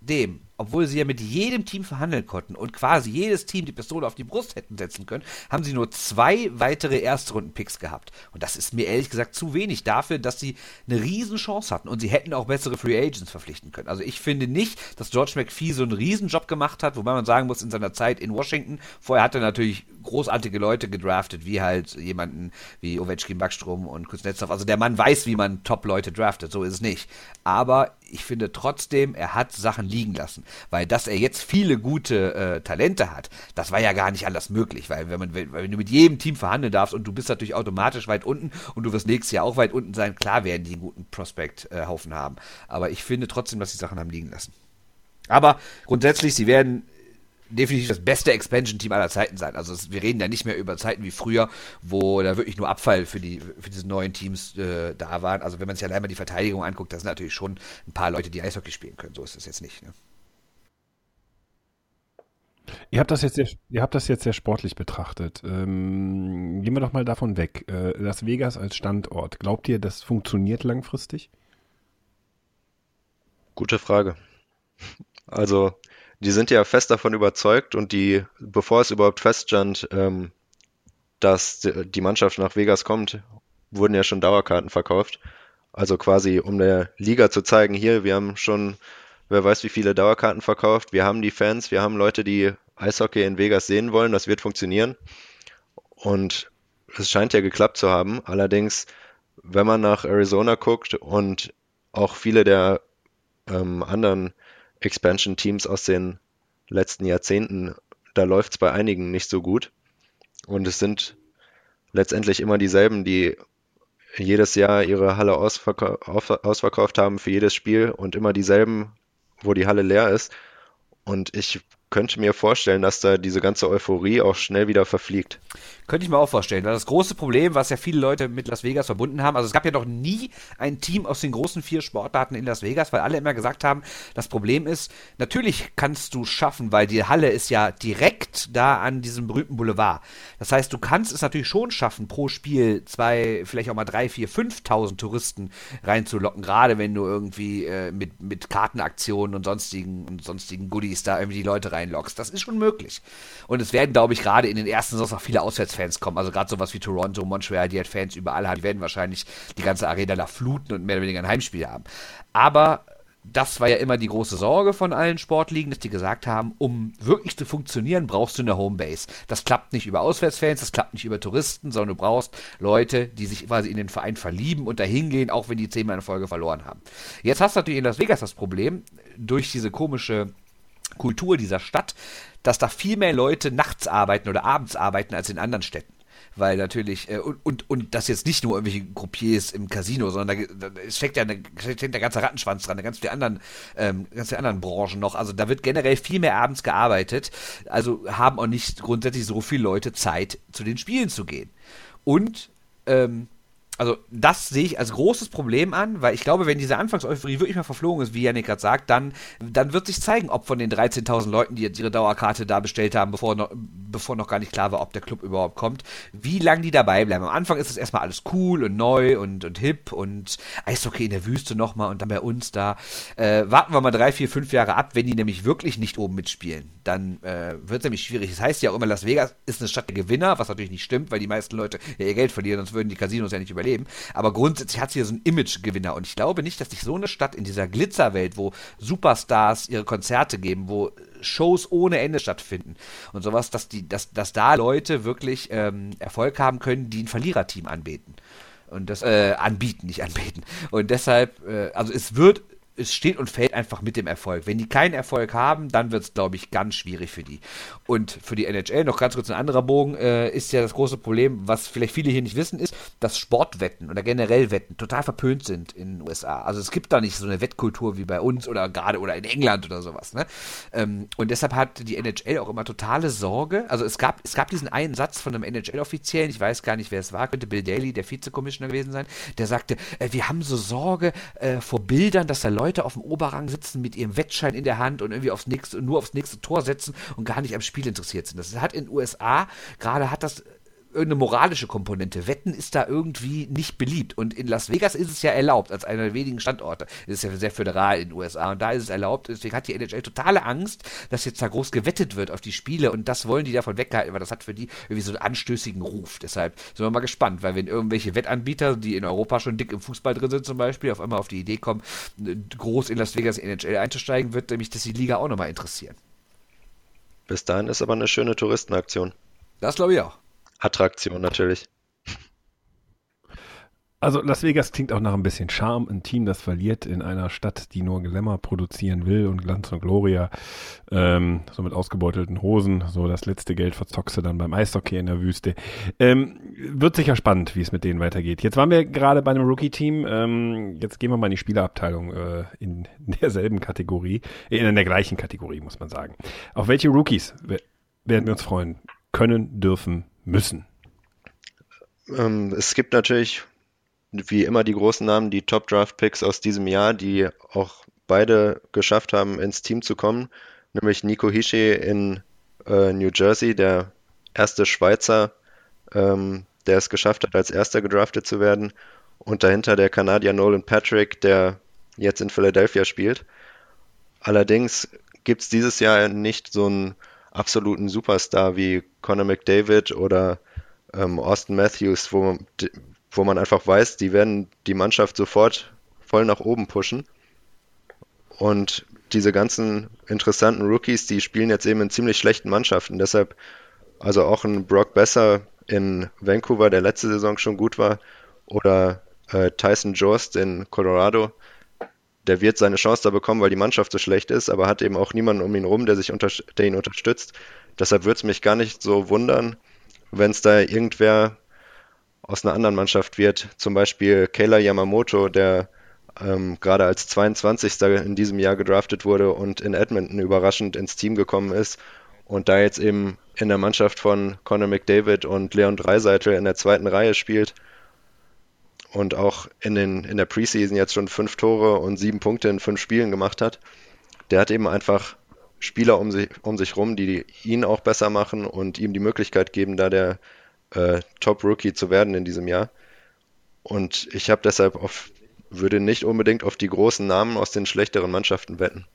trotzdem obwohl sie ja mit jedem Team verhandeln konnten und quasi jedes Team die Pistole auf die Brust hätten setzen können, haben sie nur zwei weitere Erstrunden-Picks gehabt. Und das ist mir ehrlich gesagt zu wenig dafür, dass sie eine Riesenchance hatten und sie hätten auch bessere Free Agents verpflichten können. Also ich finde nicht, dass George McPhee so einen Riesenjob gemacht hat, wobei man sagen muss, in seiner Zeit in Washington, vorher hat er natürlich großartige Leute gedraftet, wie halt jemanden wie Ovechkin, Backstrom und Kuznetsov. Also der Mann weiß, wie man Top-Leute draftet, so ist es nicht. Aber ich finde trotzdem, er hat Sachen liegen lassen. Weil dass er jetzt viele gute äh, Talente hat, das war ja gar nicht alles möglich. Weil wenn, man, wenn, wenn du mit jedem Team verhandeln darfst und du bist natürlich automatisch weit unten und du wirst nächstes Jahr auch weit unten sein, klar werden die einen guten Prospect-Haufen haben. Aber ich finde trotzdem, dass sie Sachen haben liegen lassen. Aber grundsätzlich, sie werden definitiv das beste Expansion-Team aller Zeiten sein. Also es, wir reden ja nicht mehr über Zeiten wie früher, wo da wirklich nur Abfall für, die, für diese neuen Teams äh, da waren. Also wenn man sich allein mal die Verteidigung anguckt, da sind natürlich schon ein paar Leute, die Eishockey spielen können. So ist es jetzt nicht. Ne? Ihr habt das jetzt sehr, ihr habt das jetzt sehr sportlich betrachtet. Ähm, gehen wir doch mal davon weg. Äh, Las Vegas als Standort. Glaubt ihr, das funktioniert langfristig? Gute Frage. Also, die sind ja fest davon überzeugt und die, bevor es überhaupt feststand, ähm, dass die Mannschaft nach Vegas kommt, wurden ja schon Dauerkarten verkauft. Also quasi, um der Liga zu zeigen, hier, wir haben schon, wer weiß wie viele Dauerkarten verkauft, wir haben die Fans, wir haben Leute, die Eishockey in Vegas sehen wollen, das wird funktionieren. Und es scheint ja geklappt zu haben. Allerdings, wenn man nach Arizona guckt und auch viele der ähm, anderen Expansion-Teams aus den letzten Jahrzehnten, da läuft es bei einigen nicht so gut. Und es sind letztendlich immer dieselben, die jedes Jahr ihre Halle ausverkau ausverkauft haben für jedes Spiel und immer dieselben, wo die Halle leer ist. Und ich könnte mir vorstellen, dass da diese ganze Euphorie auch schnell wieder verfliegt. Könnte ich mir auch vorstellen, das große Problem, was ja viele Leute mit Las Vegas verbunden haben, also es gab ja noch nie ein Team aus den großen vier Sportarten in Las Vegas, weil alle immer gesagt haben, das Problem ist, natürlich kannst du schaffen, weil die Halle ist ja direkt da an diesem berühmten Boulevard. Das heißt, du kannst es natürlich schon schaffen, pro Spiel zwei, vielleicht auch mal drei, vier, fünftausend Touristen reinzulocken, gerade wenn du irgendwie äh, mit, mit Kartenaktionen und sonstigen, und sonstigen Goodies da irgendwie die Leute reinlockst. Das ist schon möglich. Und es werden, glaube ich, gerade in den ersten Saisons auch viele Auswärtsfans Fans kommen. Also gerade sowas wie Toronto, Montreal, die halt Fans überall haben, die werden wahrscheinlich die ganze Arena da fluten und mehr oder weniger ein Heimspiel haben. Aber das war ja immer die große Sorge von allen Sportligen, dass die gesagt haben, um wirklich zu funktionieren, brauchst du eine Homebase. Das klappt nicht über Auswärtsfans, das klappt nicht über Touristen, sondern du brauchst Leute, die sich quasi in den Verein verlieben und dahin gehen, auch wenn die zehnmal in Folge verloren haben. Jetzt hast du natürlich in Las Vegas das Problem, durch diese komische Kultur dieser Stadt, dass da viel mehr Leute nachts arbeiten oder abends arbeiten als in anderen Städten weil natürlich, äh, und, und, und das jetzt nicht nur irgendwelche Groupiers im Casino, sondern da, da steckt ja eine, steckt der ganze Rattenschwanz dran, ganz viele anderen, ähm, ganz viele anderen Branchen noch. Also da wird generell viel mehr abends gearbeitet, also haben auch nicht grundsätzlich so viele Leute Zeit, zu den Spielen zu gehen. Und ähm, also das sehe ich als großes Problem an, weil ich glaube, wenn diese Anfangseuphorie wirklich mal verflogen ist, wie Janik gerade sagt, dann, dann wird sich zeigen, ob von den 13.000 Leuten, die jetzt ihre Dauerkarte da bestellt haben, bevor noch, bevor noch gar nicht klar war, ob der Club überhaupt kommt, wie lange die dabei bleiben. Am Anfang ist es erstmal alles cool und neu und, und hip und Eishockey in der Wüste nochmal und dann bei uns da. Äh, warten wir mal drei, vier, fünf Jahre ab, wenn die nämlich wirklich nicht oben mitspielen. Dann äh, wird es nämlich schwierig. Das heißt ja auch immer, Las Vegas ist eine Stadt der Gewinner, was natürlich nicht stimmt, weil die meisten Leute ja ihr Geld verlieren, sonst würden die Casinos ja nicht überleben überleben. Aber grundsätzlich hat sie ja so einen Imagegewinner. Und ich glaube nicht, dass sich so eine Stadt in dieser Glitzerwelt, wo Superstars ihre Konzerte geben, wo Shows ohne Ende stattfinden und sowas, dass, die, dass, dass da Leute wirklich ähm, Erfolg haben können, die ein Verliererteam anbeten. Und das, äh, anbieten, nicht anbeten. Und deshalb, äh, also es wird es steht und fällt einfach mit dem Erfolg. Wenn die keinen Erfolg haben, dann wird es, glaube ich, ganz schwierig für die. Und für die NHL, noch ganz kurz ein anderer Bogen, äh, ist ja das große Problem, was vielleicht viele hier nicht wissen, ist, dass Sportwetten oder generell Wetten total verpönt sind in den USA. Also es gibt da nicht so eine Wettkultur wie bei uns oder gerade oder in England oder sowas. Ne? Ähm, und deshalb hat die NHL auch immer totale Sorge. Also es gab, es gab diesen einen Satz von einem NHL-Offiziellen, ich weiß gar nicht, wer es war, könnte Bill Daly, der Vize-Commissioner gewesen sein, der sagte, äh, wir haben so Sorge äh, vor Bildern, dass da Leute Leute auf dem Oberrang sitzen mit ihrem Wettschein in der Hand und irgendwie aufs nächste, nur aufs nächste Tor setzen und gar nicht am Spiel interessiert sind. Das hat in den USA, gerade hat das irgendeine moralische Komponente. Wetten ist da irgendwie nicht beliebt. Und in Las Vegas ist es ja erlaubt, als einer der wenigen Standorte. Es ist ja sehr föderal in den USA. Und da ist es erlaubt. Deswegen hat die NHL totale Angst, dass jetzt da groß gewettet wird auf die Spiele. Und das wollen die davon weghalten, weil das hat für die irgendwie so einen anstößigen Ruf. Deshalb sind wir mal gespannt, weil wenn irgendwelche Wettanbieter, die in Europa schon dick im Fußball drin sind zum Beispiel, auf einmal auf die Idee kommen, groß in Las Vegas in NHL einzusteigen, wird nämlich das die Liga auch nochmal interessieren. Bis dahin ist aber eine schöne Touristenaktion. Das glaube ich auch. Attraktion natürlich. Also Las Vegas klingt auch nach ein bisschen Charme, ein Team, das verliert in einer Stadt, die nur Glamour produzieren will und Glanz und Gloria, ähm, so mit ausgebeutelten Hosen, so das letzte Geld verzockst du dann beim Eishockey in der Wüste. Ähm, wird sicher spannend, wie es mit denen weitergeht. Jetzt waren wir gerade bei einem Rookie-Team, ähm, jetzt gehen wir mal in die Spielerabteilung äh, in derselben Kategorie, äh, in der gleichen Kategorie, muss man sagen. Auf welche Rookies werden wir uns freuen? Können, dürfen, müssen? Ähm, es gibt natürlich wie immer die großen Namen, die Top Draft Picks aus diesem Jahr, die auch beide geschafft haben, ins Team zu kommen, nämlich Nico Hischi in äh, New Jersey, der erste Schweizer, ähm, der es geschafft hat, als erster gedraftet zu werden, und dahinter der Kanadier Nolan Patrick, der jetzt in Philadelphia spielt. Allerdings gibt es dieses Jahr nicht so einen absoluten Superstar wie Conor McDavid oder ähm, Austin Matthews, wo, wo man einfach weiß, die werden die Mannschaft sofort voll nach oben pushen. Und diese ganzen interessanten Rookies, die spielen jetzt eben in ziemlich schlechten Mannschaften. Deshalb, also auch ein Brock Besser in Vancouver, der letzte Saison schon gut war, oder äh, Tyson Jost in Colorado, der wird seine Chance da bekommen, weil die Mannschaft so schlecht ist, aber hat eben auch niemanden um ihn rum, der, sich unter, der ihn unterstützt. Deshalb würde es mich gar nicht so wundern, wenn es da irgendwer aus einer anderen Mannschaft wird. Zum Beispiel Kayla Yamamoto, der ähm, gerade als 22. in diesem Jahr gedraftet wurde und in Edmonton überraschend ins Team gekommen ist und da jetzt eben in der Mannschaft von Conor McDavid und Leon Dreiseitel in der zweiten Reihe spielt und auch in, den, in der Preseason jetzt schon fünf Tore und sieben Punkte in fünf Spielen gemacht hat. Der hat eben einfach Spieler um sich, um sich rum, die ihn auch besser machen und ihm die Möglichkeit geben, da der äh, Top-Rookie zu werden in diesem Jahr. Und ich habe deshalb auf, würde nicht unbedingt auf die großen Namen aus den schlechteren Mannschaften wetten.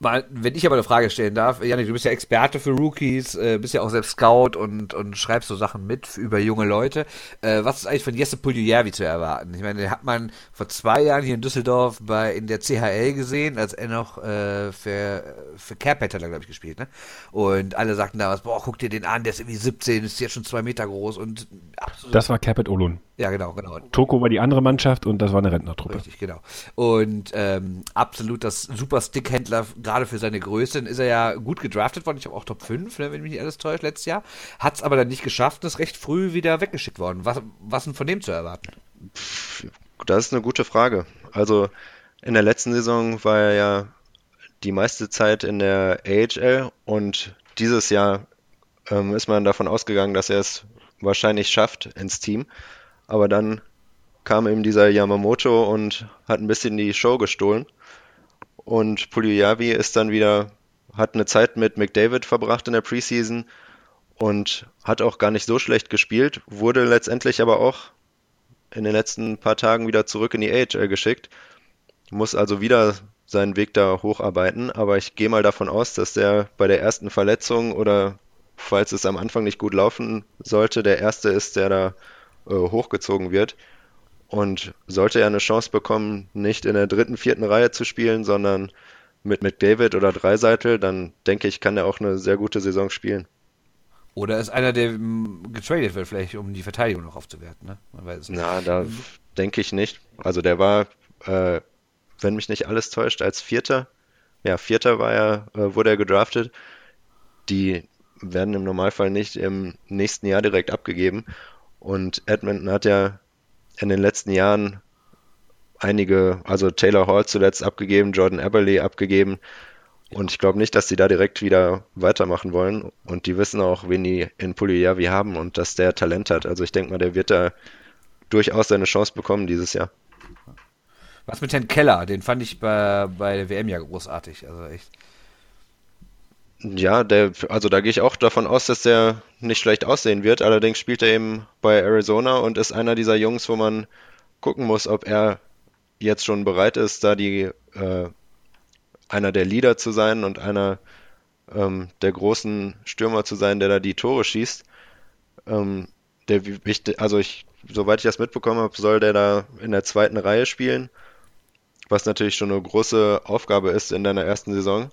Mal, wenn ich aber eine Frage stellen darf, Janik, du bist ja Experte für Rookies, äh, bist ja auch selbst Scout und, und schreibst so Sachen mit über junge Leute. Äh, was ist eigentlich von Jesse Puljujärvi zu erwarten? Ich meine, den hat man vor zwei Jahren hier in Düsseldorf bei in der CHL gesehen, als er noch äh, für, für Carpet hat glaube ich, gespielt, ne? Und alle sagten damals, boah, guck dir den an, der ist irgendwie 17, ist jetzt schon zwei Meter groß und absolut. Das war Carpet Olun. Ja, genau, genau. Toko war die andere Mannschaft und das war eine Rentnertruppe. Richtig, genau. Und ähm, absolut das super Stickhändler, gerade für seine Größe. Dann ist er ja gut gedraftet worden. Ich habe auch Top 5, ne, wenn mich nicht alles täuscht, letztes Jahr. Hat es aber dann nicht geschafft und ist recht früh wieder weggeschickt worden. Was, was denn von dem zu erwarten? Das ist eine gute Frage. Also in der letzten Saison war er ja die meiste Zeit in der AHL und dieses Jahr ähm, ist man davon ausgegangen, dass er es wahrscheinlich schafft ins Team. Aber dann kam eben dieser Yamamoto und hat ein bisschen die Show gestohlen. Und Puliyavi ist dann wieder, hat eine Zeit mit McDavid verbracht in der Preseason und hat auch gar nicht so schlecht gespielt, wurde letztendlich aber auch in den letzten paar Tagen wieder zurück in die AHL geschickt. Muss also wieder seinen Weg da hocharbeiten, aber ich gehe mal davon aus, dass der bei der ersten Verletzung oder falls es am Anfang nicht gut laufen sollte, der erste ist, der da äh, hochgezogen wird. Und sollte er eine Chance bekommen, nicht in der dritten, vierten Reihe zu spielen, sondern mit McDavid oder Dreiseitel, dann denke ich, kann er auch eine sehr gute Saison spielen. Oder ist einer, der getradet wird, vielleicht um die Verteidigung noch aufzuwerten, ne? Man weiß es nicht. Na, da denke ich nicht. Also der war äh, wenn mich nicht alles täuscht, als Vierter. Ja, Vierter war er, äh, wurde er gedraftet. Die werden im Normalfall nicht im nächsten Jahr direkt abgegeben. Und Edmonton hat ja in den letzten Jahren einige, also Taylor Hall zuletzt abgegeben, Jordan Eberle abgegeben. Und ich glaube nicht, dass sie da direkt wieder weitermachen wollen. Und die wissen auch, wen die in Puliavi haben und dass der Talent hat. Also ich denke mal, der wird da durchaus seine Chance bekommen dieses Jahr. Was mit Herrn Keller? Den fand ich bei, bei der WM ja großartig. Also echt. Ja, der, also da gehe ich auch davon aus, dass der nicht schlecht aussehen wird. Allerdings spielt er eben bei Arizona und ist einer dieser Jungs, wo man gucken muss, ob er jetzt schon bereit ist, da die äh, einer der Leader zu sein und einer ähm, der großen Stürmer zu sein, der da die Tore schießt. Ähm, der, also ich, soweit ich das mitbekommen habe, soll der da in der zweiten Reihe spielen, was natürlich schon eine große Aufgabe ist in deiner ersten Saison.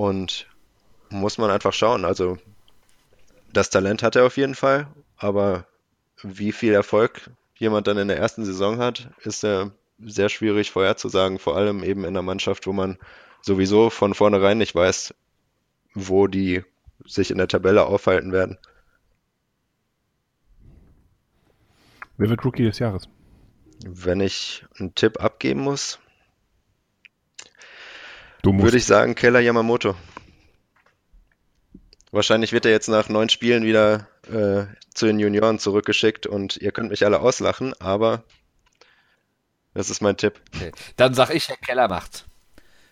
Und muss man einfach schauen. Also das Talent hat er auf jeden Fall, aber wie viel Erfolg jemand dann in der ersten Saison hat, ist er sehr schwierig vorherzusagen, vor allem eben in einer Mannschaft, wo man sowieso von vornherein nicht weiß, wo die sich in der Tabelle aufhalten werden. Wer wird Rookie des Jahres? Wenn ich einen Tipp abgeben muss, würde ich sagen Keller Yamamoto. Wahrscheinlich wird er jetzt nach neun Spielen wieder äh, zu den Junioren zurückgeschickt und ihr könnt mich alle auslachen, aber das ist mein Tipp. Okay. Dann sag ich, Herr Keller macht's.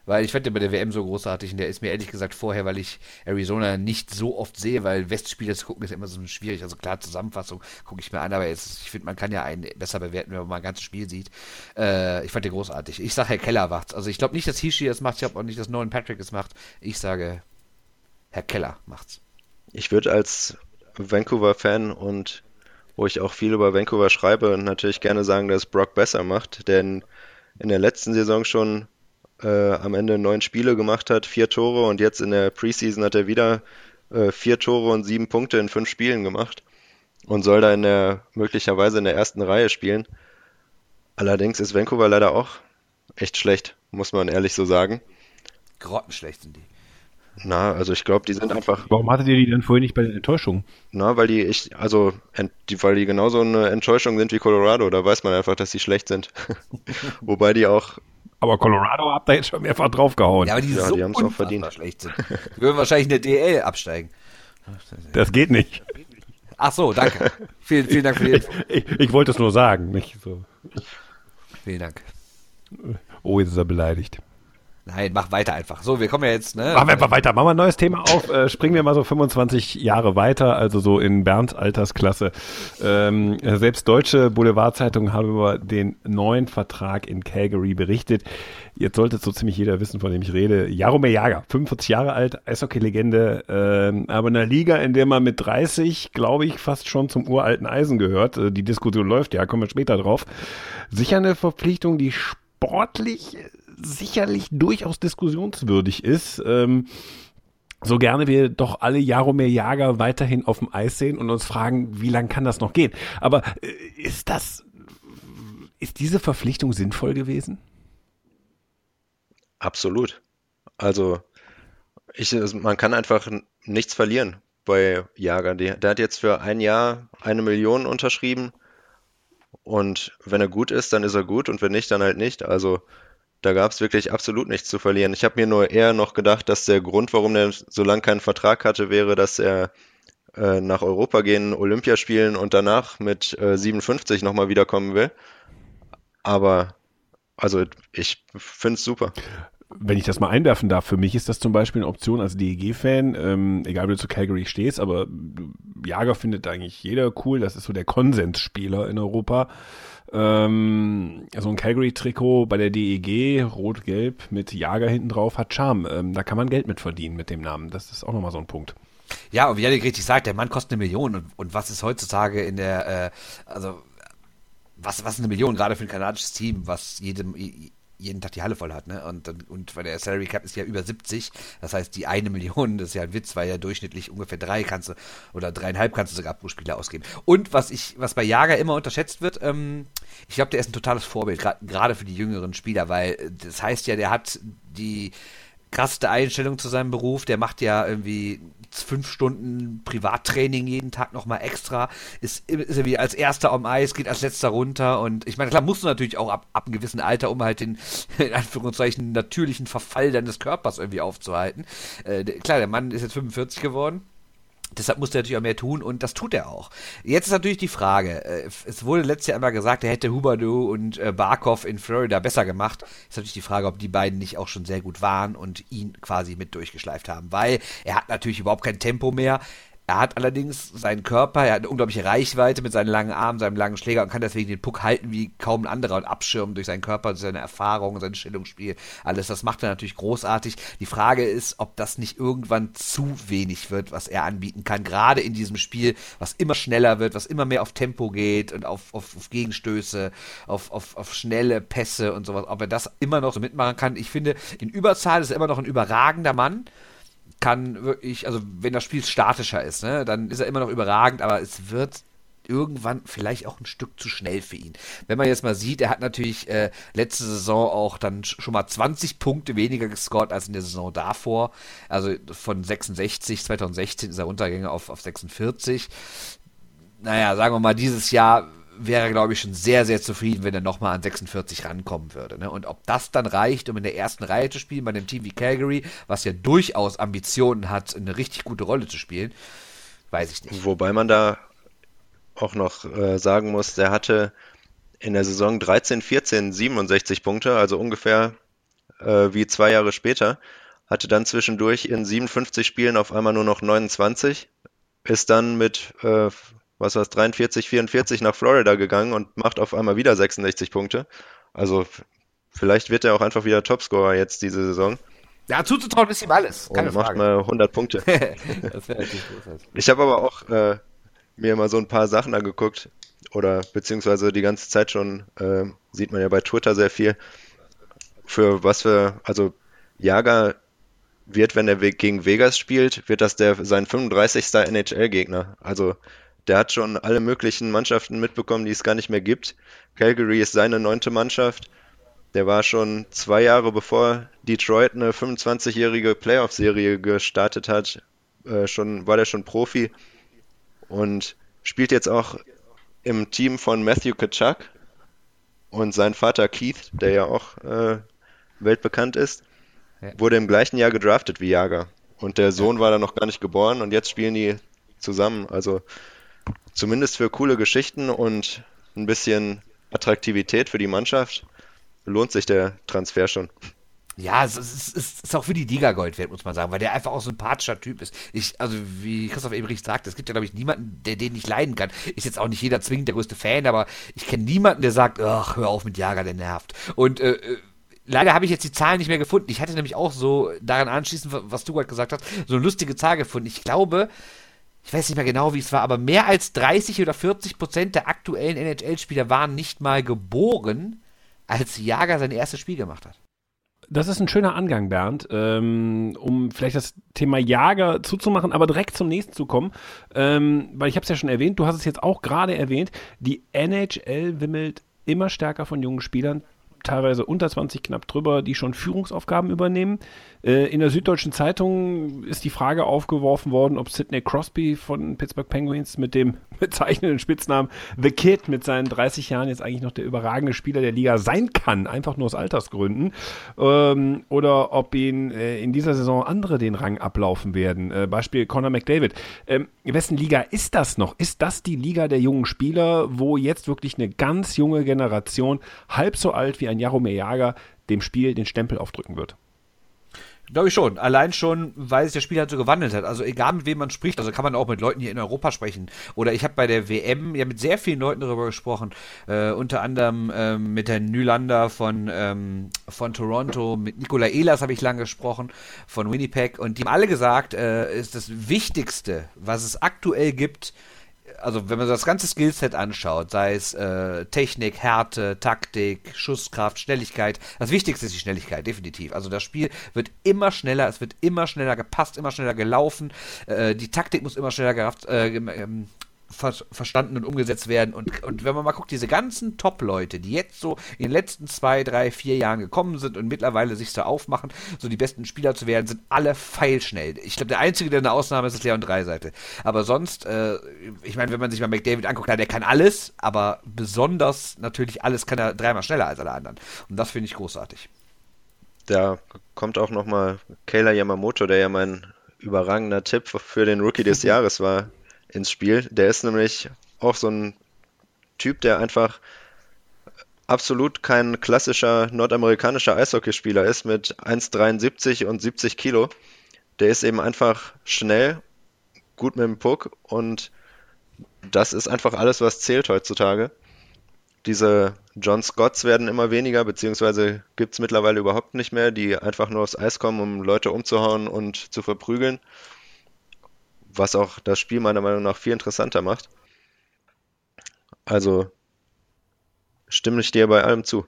Weil ich fand den bei der WM so großartig und der ist mir ehrlich gesagt vorher, weil ich Arizona nicht so oft sehe, weil Westspiele zu gucken ist immer so schwierig. Also klar, Zusammenfassung gucke ich mir an, aber jetzt, ich finde, man kann ja einen besser bewerten, wenn man mal ein ganzes Spiel sieht. Äh, ich fand den großartig. Ich sage, Herr Keller macht's. Also ich glaube nicht, dass Hishi das macht, ich glaube auch nicht, dass Nolan Patrick es macht. Ich sage, Herr Keller macht's. Ich würde als Vancouver-Fan und wo ich auch viel über Vancouver schreibe natürlich gerne sagen, dass Brock besser macht, denn in der letzten Saison schon äh, am Ende neun Spiele gemacht hat, vier Tore und jetzt in der Preseason hat er wieder äh, vier Tore und sieben Punkte in fünf Spielen gemacht und soll da in der möglicherweise in der ersten Reihe spielen. Allerdings ist Vancouver leider auch echt schlecht, muss man ehrlich so sagen. Grottenschlecht sind die. Na, also ich glaube, die sind einfach. Warum hattet ihr die denn vorher nicht bei den Enttäuschungen? Na, weil die ich, also die, weil die genauso eine Enttäuschung sind wie Colorado, da weiß man einfach, dass sie schlecht sind. Wobei die auch. Aber Colorado habt ihr jetzt schon mehrfach draufgehauen. Ja, aber die, ja, so die haben es auch verdient. Schlecht sind. Die würden wahrscheinlich in der DL absteigen. Das geht nicht. Ach so, danke. vielen, vielen Dank für die Info. Ich, ich, ich wollte es nur sagen, nicht so. Vielen Dank. Oh, jetzt ist er beleidigt. Nein, mach weiter einfach. So, wir kommen ja jetzt, ne? Machen wir einfach weiter. Machen wir ein neues Thema auf. Äh, springen wir mal so 25 Jahre weiter, also so in Bernds Altersklasse. Ähm, selbst deutsche Boulevardzeitungen haben über den neuen Vertrag in Calgary berichtet. Jetzt sollte so ziemlich jeder wissen, von dem ich rede. Jaromir Jager, 45 Jahre alt, Eishockey-Legende, ähm, aber in einer Liga, in der man mit 30, glaube ich, fast schon zum uralten Eisen gehört. Äh, die Diskussion läuft, ja, kommen wir später drauf. Sicher eine Verpflichtung, die sportlich sicherlich durchaus diskussionswürdig ist. Ähm, so gerne wir doch alle Jaromir Jager weiterhin auf dem Eis sehen und uns fragen, wie lange kann das noch gehen? Aber äh, ist das, ist diese Verpflichtung sinnvoll gewesen? Absolut. Also, ich, man kann einfach nichts verlieren bei Jager. Der, der hat jetzt für ein Jahr eine Million unterschrieben. Und wenn er gut ist, dann ist er gut und wenn nicht, dann halt nicht. Also da gab es wirklich absolut nichts zu verlieren. Ich habe mir nur eher noch gedacht, dass der Grund, warum er so lange keinen Vertrag hatte, wäre, dass er äh, nach Europa gehen, Olympia spielen und danach mit äh, 57 nochmal wiederkommen will. Aber also ich finde es super. Wenn ich das mal einwerfen darf, für mich ist das zum Beispiel eine Option als DEG-Fan, ähm, egal wie du zu Calgary stehst, aber Jager findet eigentlich jeder cool, das ist so der Konsensspieler in Europa. Ähm, so ein Calgary-Trikot bei der DEG, rot-gelb mit Jager hinten drauf, hat Charme. Ähm, da kann man Geld mit verdienen mit dem Namen. Das ist auch nochmal so ein Punkt. Ja, und wie Janik richtig sagt, der Mann kostet eine Million. Und, und was ist heutzutage in der, äh, also, was, was ist eine Million gerade für ein kanadisches Team, was jedem, jeden Tag die Halle voll hat, ne? Und, und weil der Salary Cap ist ja über 70, das heißt, die eine Million, das ist ja ein Witz, weil ja durchschnittlich ungefähr drei kannst du oder dreieinhalb kannst du sogar pro Spieler ausgeben. Und was ich, was bei Jager immer unterschätzt wird, ähm, ich glaube, der ist ein totales Vorbild, gerade für die jüngeren Spieler, weil äh, das heißt ja, der hat die krasseste Einstellung zu seinem Beruf, der macht ja irgendwie fünf Stunden Privattraining jeden Tag nochmal extra, ist, ist er wie als erster am Eis, geht als letzter runter. Und ich meine, klar, musst du natürlich auch ab, ab einem gewissen Alter, um halt den, in Anführungszeichen, natürlichen Verfall deines Körpers irgendwie aufzuhalten. Äh, klar, der Mann ist jetzt 45 geworden, Deshalb muss er natürlich auch mehr tun und das tut er auch. Jetzt ist natürlich die Frage, äh, es wurde letztes Jahr einmal gesagt, er hätte Huberdeau und äh, Barkov in Florida besser gemacht. Ist natürlich die Frage, ob die beiden nicht auch schon sehr gut waren und ihn quasi mit durchgeschleift haben, weil er hat natürlich überhaupt kein Tempo mehr. Er hat allerdings seinen Körper, er hat eine unglaubliche Reichweite mit seinen langen Armen, seinem langen Schläger und kann deswegen den Puck halten wie kaum ein anderer und abschirmen durch seinen Körper, seine Erfahrung, sein Stellungsspiel, alles. Das macht er natürlich großartig. Die Frage ist, ob das nicht irgendwann zu wenig wird, was er anbieten kann, gerade in diesem Spiel, was immer schneller wird, was immer mehr auf Tempo geht und auf, auf, auf Gegenstöße, auf, auf, auf schnelle Pässe und sowas, ob er das immer noch so mitmachen kann. Ich finde, in Überzahl ist er immer noch ein überragender Mann kann wirklich, also wenn das Spiel statischer ist, ne, dann ist er immer noch überragend, aber es wird irgendwann vielleicht auch ein Stück zu schnell für ihn. Wenn man jetzt mal sieht, er hat natürlich äh, letzte Saison auch dann schon mal 20 Punkte weniger gescored als in der Saison davor. Also von 66, 2016 ist er runtergegangen auf, auf 46. Naja, sagen wir mal, dieses Jahr wäre, glaube ich, schon sehr, sehr zufrieden, wenn er nochmal an 46 rankommen würde. Ne? Und ob das dann reicht, um in der ersten Reihe zu spielen, bei einem Team wie Calgary, was ja durchaus Ambitionen hat, eine richtig gute Rolle zu spielen, weiß ich nicht. Wobei man da auch noch äh, sagen muss, der hatte in der Saison 13, 14 67 Punkte, also ungefähr äh, wie zwei Jahre später, hatte dann zwischendurch in 57 Spielen auf einmal nur noch 29, ist dann mit äh, was war's, 43, 44 nach Florida gegangen und macht auf einmal wieder 66 Punkte. Also vielleicht wird er auch einfach wieder Topscorer jetzt diese Saison. Ja, zuzutrauen ist ihm alles. Keine und macht Frage. mal 100 Punkte. das wäre natürlich großartig. Ich habe aber auch äh, mir mal so ein paar Sachen angeguckt oder beziehungsweise die ganze Zeit schon, äh, sieht man ja bei Twitter sehr viel, für was wir, also Jager wird, wenn er gegen Vegas spielt, wird das der sein 35. NHL-Gegner. Also der hat schon alle möglichen Mannschaften mitbekommen, die es gar nicht mehr gibt. Calgary ist seine neunte Mannschaft. Der war schon zwei Jahre bevor Detroit eine 25-jährige Playoff-Serie gestartet hat, äh, schon, war der schon Profi und spielt jetzt auch im Team von Matthew Kachuk und sein Vater Keith, der ja auch äh, weltbekannt ist, ja. wurde im gleichen Jahr gedraftet wie Jager. Und der Sohn war da noch gar nicht geboren und jetzt spielen die zusammen. Also zumindest für coole Geschichten und ein bisschen Attraktivität für die Mannschaft lohnt sich der Transfer schon. Ja, es ist, es ist, auch für die Liga Gold wert, muss man sagen, weil der einfach auch sympathischer Typ ist. Ich, also wie Christoph Ebrich sagt, es gibt ja, glaube ich, niemanden, der den nicht leiden kann. Ist jetzt auch nicht jeder zwingend der größte Fan, aber ich kenne niemanden, der sagt, ach, hör auf mit Jager, der nervt. Und äh, äh leider habe ich jetzt die Zahlen nicht mehr gefunden. Ich hatte nämlich auch so daran anschließend, was du gerade gesagt hast, so eine lustige Zahl gefunden. Ich glaube, ich weiß nicht mehr genau, wie es war, aber mehr als 30 oder 40 Prozent der aktuellen NHL-Spieler waren nicht mal geboren, als Jager sein erstes Spiel gemacht hat. Das ist ein schöner Angang, Bernd, ähm, um vielleicht das Thema Jager zuzumachen, aber direkt zum nächsten zu kommen. Ähm, weil ich habe es ja schon erwähnt, du hast es jetzt auch gerade erwähnt, die NHL wimmelt immer stärker von jungen Spielern, teilweise unter 20 knapp drüber, die schon Führungsaufgaben übernehmen. Äh, in der Süddeutschen Zeitung ist die Frage aufgeworfen worden, ob Sidney Crosby von Pittsburgh Penguins mit dem bezeichnenden Spitznamen The Kid mit seinen 30 Jahren jetzt eigentlich noch der überragende Spieler der Liga sein kann, einfach nur aus Altersgründen. Ähm, oder ob ihn äh, in dieser Saison andere den Rang ablaufen werden. Äh, Beispiel Conor McDavid. Ähm, in wessen Liga ist das noch? Ist das die Liga der jungen Spieler, wo jetzt wirklich eine ganz junge Generation, halb so alt wie ein Jaromir Jager, dem Spiel den Stempel aufdrücken wird? Glaube ich schon. Allein schon, weil sich das Spiel halt so gewandelt hat. Also egal mit wem man spricht, also kann man auch mit Leuten hier in Europa sprechen. Oder ich habe bei der WM ja mit sehr vielen Leuten darüber gesprochen. Äh, unter anderem ähm, mit Herrn Nylander von, ähm, von Toronto, mit Nikola Ehlers habe ich lange gesprochen, von Winnipeg. Und die haben alle gesagt, äh, ist das Wichtigste, was es aktuell gibt, also wenn man das ganze Skillset anschaut, sei es äh, Technik, Härte, Taktik, Schusskraft, Schnelligkeit, das Wichtigste ist die Schnelligkeit, definitiv. Also das Spiel wird immer schneller, es wird immer schneller gepasst, immer schneller gelaufen, äh, die Taktik muss immer schneller gerafft, äh, ähm, ver verstanden und umgesetzt werden. Und, und wenn man mal guckt, diese ganzen Top-Leute, die jetzt so in den letzten zwei, drei, vier Jahren gekommen sind und mittlerweile sich so aufmachen, so die besten Spieler zu werden, sind alle feilschnell. Ich glaube, der Einzige, der eine Ausnahme ist, ist Leon Dreiseite. Aber sonst, äh, ich meine, wenn man sich mal McDavid anguckt, klar, der kann alles, aber besonders natürlich alles kann er dreimal schneller als alle anderen. Und das finde ich großartig. Da kommt auch nochmal Kayla Yamamoto, der ja mein überragender Tipp für den Rookie des Jahres war, ins Spiel. Der ist nämlich auch so ein Typ, der einfach absolut kein klassischer nordamerikanischer Eishockeyspieler ist mit 1,73 und 70 Kilo. Der ist eben einfach schnell, gut mit dem Puck und das ist einfach alles, was zählt heutzutage. Diese John Scotts werden immer weniger, beziehungsweise gibt es mittlerweile überhaupt nicht mehr, die einfach nur aufs Eis kommen, um Leute umzuhauen und zu verprügeln was auch das Spiel meiner Meinung nach viel interessanter macht. Also stimme ich dir bei allem zu.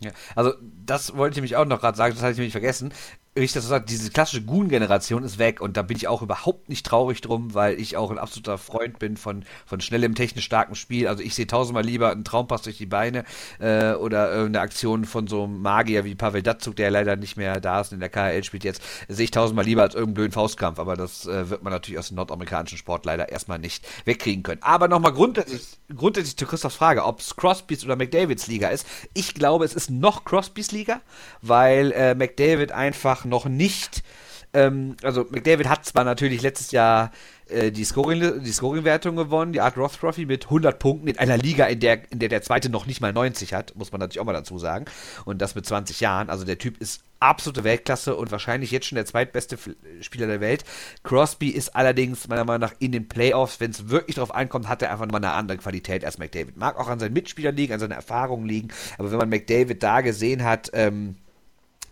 Ja, also das wollte ich mich auch noch gerade sagen, das hatte ich nämlich vergessen wie ich das so sage, diese klassische Goon-Generation ist weg und da bin ich auch überhaupt nicht traurig drum, weil ich auch ein absoluter Freund bin von, von schnellem, technisch starkem Spiel. Also ich sehe tausendmal lieber einen Traumpass durch die Beine äh, oder irgendeine Aktion von so einem Magier wie Pavel Datsuk, der leider nicht mehr da ist und in der KHL spielt jetzt, sehe ich tausendmal lieber als irgendeinen blöden Faustkampf. Aber das äh, wird man natürlich aus dem nordamerikanischen Sport leider erstmal nicht wegkriegen können. Aber nochmal grundsätzlich, grundsätzlich zu Christophs Frage, ob es Crosbys oder McDavids Liga ist. Ich glaube, es ist noch Crosbys Liga, weil äh, McDavid einfach einfach noch nicht. Ähm, also McDavid hat zwar natürlich letztes Jahr äh, die Scoring die Scoring-Wertung gewonnen, die Art Roth Trophy mit 100 Punkten in einer Liga, in der in der der zweite noch nicht mal 90 hat, muss man natürlich auch mal dazu sagen. Und das mit 20 Jahren. Also der Typ ist absolute Weltklasse und wahrscheinlich jetzt schon der zweitbeste Spieler der Welt. Crosby ist allerdings meiner Meinung nach in den Playoffs, wenn es wirklich darauf ankommt, hat er einfach nochmal eine andere Qualität als McDavid. Mag auch an seinen Mitspielern liegen, an seinen Erfahrungen liegen, aber wenn man McDavid da gesehen hat, ähm,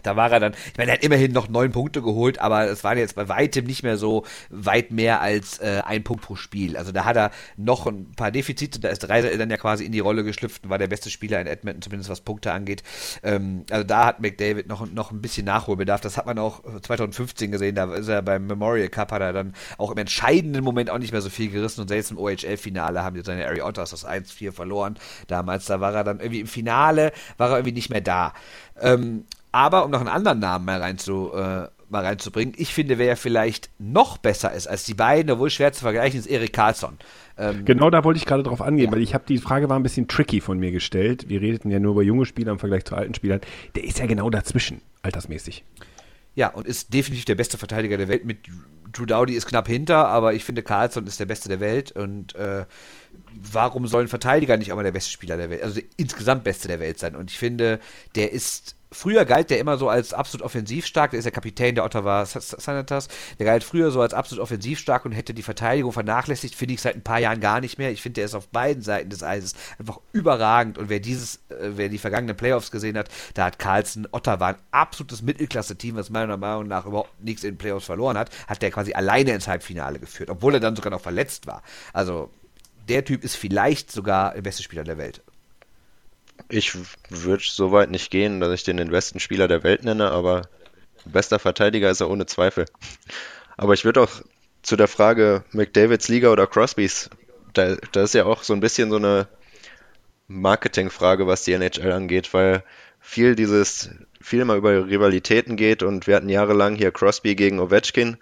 da war er dann, ich meine, er hat immerhin noch neun Punkte geholt, aber es waren jetzt bei weitem nicht mehr so weit mehr als äh, ein Punkt pro Spiel. Also da hat er noch ein paar Defizite, da ist Reiser dann ja quasi in die Rolle geschlüpft und war der beste Spieler in Edmonton, zumindest was Punkte angeht. Ähm, also da hat McDavid noch, noch ein bisschen Nachholbedarf. Das hat man auch 2015 gesehen, da ist er beim Memorial Cup, hat er dann auch im entscheidenden Moment auch nicht mehr so viel gerissen und selbst im OHL-Finale haben die seine Ari Otters das 1-4 verloren. Damals, da war er dann irgendwie im Finale, war er irgendwie nicht mehr da. Ähm, aber um noch einen anderen Namen mal, reinzu, äh, mal reinzubringen, ich finde, wer vielleicht noch besser ist als die beiden, obwohl schwer zu vergleichen, ist Erik Karlsson. Ähm, genau da wollte ich gerade drauf angehen, ja. weil ich habe die Frage war ein bisschen tricky von mir gestellt. Wir redeten ja nur über junge Spieler im Vergleich zu alten Spielern. Der ist ja genau dazwischen, altersmäßig. Ja, und ist definitiv der beste Verteidiger der Welt. Mit Drew Dowdy ist knapp hinter, aber ich finde, Carlson ist der Beste der Welt. Und äh, warum soll ein Verteidiger nicht auch mal der beste Spieler der Welt, also der insgesamt Beste der Welt sein? Und ich finde, der ist Früher galt der immer so als absolut offensivstark, der ist der Kapitän der Ottawa Senators, der galt früher so als absolut offensivstark und hätte die Verteidigung vernachlässigt, finde ich seit ein paar Jahren gar nicht mehr. Ich finde, der ist auf beiden Seiten des Eises einfach überragend und wer dieses, äh, wer die vergangenen Playoffs gesehen hat, da hat Carlson Ottawa ein absolutes Mittelklasse-Team, was meiner Meinung nach überhaupt nichts in den Playoffs verloren hat, hat der quasi alleine ins Halbfinale geführt, obwohl er dann sogar noch verletzt war. Also der Typ ist vielleicht sogar der beste Spieler der Welt. Ich würde so weit nicht gehen, dass ich den den besten Spieler der Welt nenne, aber bester Verteidiger ist er ohne Zweifel. Aber ich würde auch zu der Frage McDavids Liga oder Crosbys, da, da ist ja auch so ein bisschen so eine Marketingfrage, was die NHL angeht, weil viel dieses, viel mal über Rivalitäten geht und wir hatten jahrelang hier Crosby gegen Ovechkin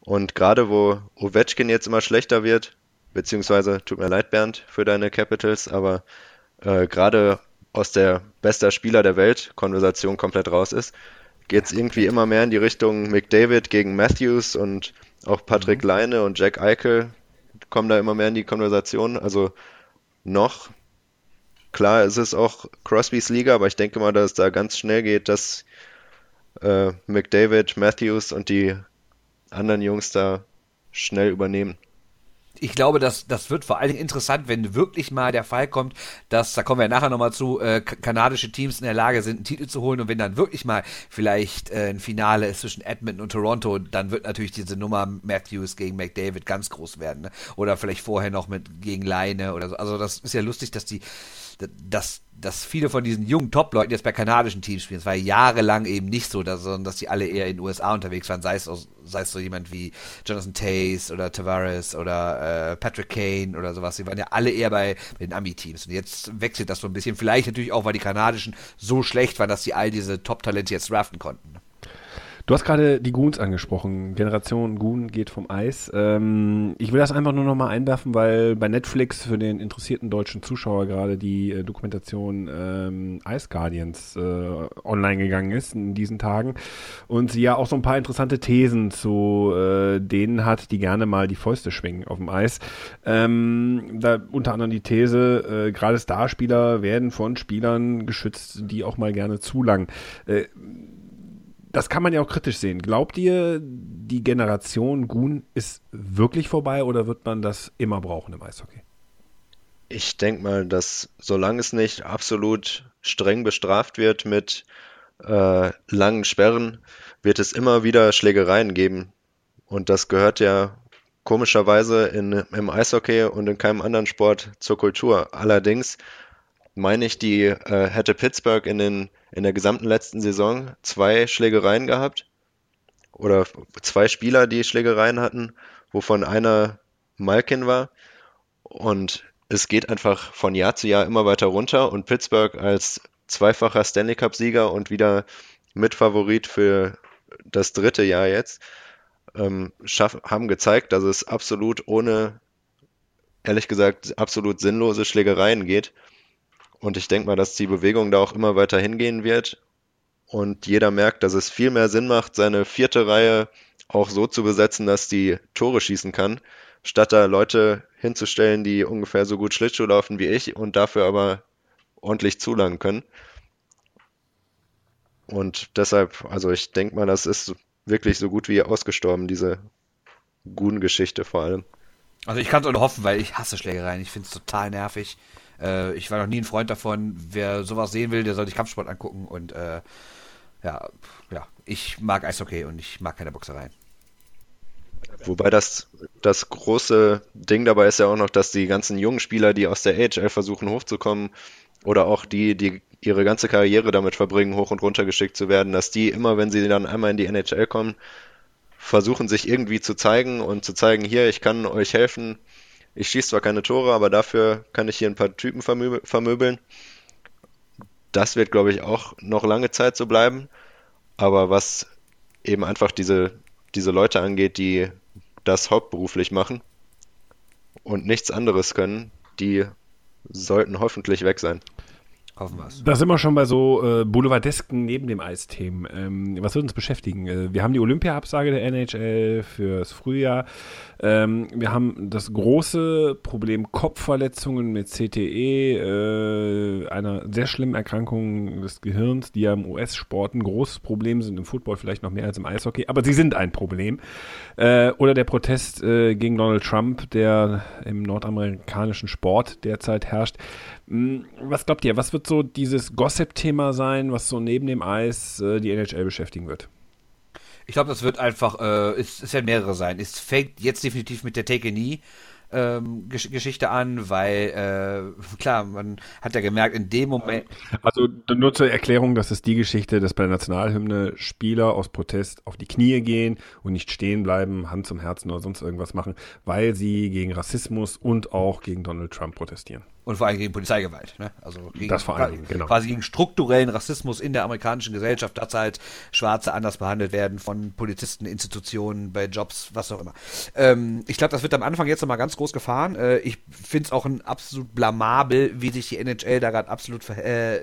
und gerade wo Ovechkin jetzt immer schlechter wird, beziehungsweise tut mir leid Bernd für deine Capitals, aber äh, gerade aus der bester Spieler der Welt Konversation komplett raus ist, geht es irgendwie immer mehr in die Richtung McDavid gegen Matthews und auch Patrick mhm. Leine und Jack Eichel kommen da immer mehr in die Konversation. Also noch, klar, es ist auch Crosbys Liga, aber ich denke mal, dass es da ganz schnell geht, dass äh, McDavid, Matthews und die anderen Jungs da schnell übernehmen ich glaube, dass das wird vor allen Dingen interessant, wenn wirklich mal der Fall kommt, dass, da kommen wir nachher nochmal zu, äh, kanadische Teams in der Lage sind, einen Titel zu holen und wenn dann wirklich mal vielleicht äh, ein Finale ist zwischen Edmonton und Toronto, dann wird natürlich diese Nummer Matthews gegen McDavid ganz groß werden. Ne? Oder vielleicht vorher noch mit gegen Leine oder so. Also das ist ja lustig, dass die dass, dass viele von diesen jungen Top-Leuten jetzt bei kanadischen Teams spielen. Es war jahrelang eben nicht so, dass, sondern dass die alle eher in den USA unterwegs waren, sei es, sei es so jemand wie Jonathan Taze oder Tavares oder äh, Patrick Kane oder sowas. Die waren ja alle eher bei, bei den Ami-Teams. Und jetzt wechselt das so ein bisschen. Vielleicht natürlich auch, weil die kanadischen so schlecht waren, dass sie all diese Top-Talente jetzt draften konnten. Du hast gerade die Goons angesprochen. Generation Goon geht vom Eis. Ähm, ich will das einfach nur nochmal einwerfen, weil bei Netflix für den interessierten deutschen Zuschauer gerade die äh, Dokumentation ähm, Ice Guardians äh, online gegangen ist in diesen Tagen und sie ja auch so ein paar interessante Thesen zu äh, denen hat, die gerne mal die Fäuste schwingen auf dem Eis. Ähm, da unter anderem die These, äh, gerade Starspieler werden von Spielern geschützt, die auch mal gerne zu lang äh, das kann man ja auch kritisch sehen. Glaubt ihr, die Generation Gun ist wirklich vorbei oder wird man das immer brauchen im Eishockey? Ich denke mal, dass solange es nicht absolut streng bestraft wird mit äh, langen Sperren, wird es immer wieder Schlägereien geben. Und das gehört ja komischerweise in, im Eishockey und in keinem anderen Sport zur Kultur. Allerdings meine ich, die äh, hätte Pittsburgh in, den, in der gesamten letzten Saison zwei Schlägereien gehabt. Oder zwei Spieler, die Schlägereien hatten, wovon einer Malkin war. Und es geht einfach von Jahr zu Jahr immer weiter runter. Und Pittsburgh als zweifacher Stanley Cup-Sieger und wieder Mitfavorit für das dritte Jahr jetzt, ähm, schaff, haben gezeigt, dass es absolut ohne, ehrlich gesagt, absolut sinnlose Schlägereien geht. Und ich denke mal, dass die Bewegung da auch immer weiter hingehen wird. Und jeder merkt, dass es viel mehr Sinn macht, seine vierte Reihe auch so zu besetzen, dass die Tore schießen kann, statt da Leute hinzustellen, die ungefähr so gut Schlittschuh laufen wie ich und dafür aber ordentlich zulangen können. Und deshalb, also ich denke mal, das ist wirklich so gut wie ausgestorben, diese Gun-Geschichte vor allem. Also ich kann es nur hoffen, weil ich hasse Schlägereien. Ich finde es total nervig. Äh, ich war noch nie ein Freund davon. Wer sowas sehen will, der soll sich Kampfsport angucken. Und äh, ja, ja, ich mag Eishockey und ich mag keine Boxereien. Wobei das, das große Ding dabei ist ja auch noch, dass die ganzen jungen Spieler, die aus der AHL versuchen hochzukommen, oder auch die, die ihre ganze Karriere damit verbringen, hoch und runter geschickt zu werden, dass die immer, wenn sie dann einmal in die NHL kommen, versuchen sich irgendwie zu zeigen und zu zeigen, hier, ich kann euch helfen, ich schieße zwar keine Tore, aber dafür kann ich hier ein paar Typen vermöbeln. Das wird, glaube ich, auch noch lange Zeit so bleiben. Aber was eben einfach diese, diese Leute angeht, die das hauptberuflich machen und nichts anderes können, die sollten hoffentlich weg sein. Hoffen wir Da sind wir schon bei so äh, Boulevardesken neben dem Eisthemen. Ähm, was wird uns beschäftigen? Äh, wir haben die Olympia-Absage der NHL fürs Frühjahr. Ähm, wir haben das große Problem Kopfverletzungen mit CTE, äh, einer sehr schlimmen Erkrankung des Gehirns, die ja im US-Sport ein großes Problem sind, im Football vielleicht noch mehr als im Eishockey, aber sie sind ein Problem. Äh, oder der Protest äh, gegen Donald Trump, der im nordamerikanischen Sport derzeit herrscht. Hm, was glaubt ihr, was wird so dieses Gossip-Thema sein, was so neben dem Eis äh, die NHL beschäftigen wird? Ich glaube, das wird einfach, äh, es, es werden mehrere sein. Es fängt jetzt definitiv mit der Take a Knee ähm, Gesch Geschichte an, weil äh, klar, man hat ja gemerkt, in dem Moment. Also nur zur Erklärung, das ist die Geschichte, dass bei der Nationalhymne Spieler aus Protest auf die Knie gehen und nicht stehen bleiben, Hand zum Herzen oder sonst irgendwas machen, weil sie gegen Rassismus und auch gegen Donald Trump protestieren. Und vor allem gegen Polizeigewalt. Ne? Also gegen, das vor allem, genau. quasi gegen strukturellen Rassismus in der amerikanischen Gesellschaft, dass halt Schwarze anders behandelt werden von Polizisten, Institutionen, bei Jobs, was auch immer. Ähm, ich glaube, das wird am Anfang jetzt nochmal ganz groß gefahren. Äh, ich finde es auch ein absolut blamabel, wie sich die NHL da gerade absolut äh,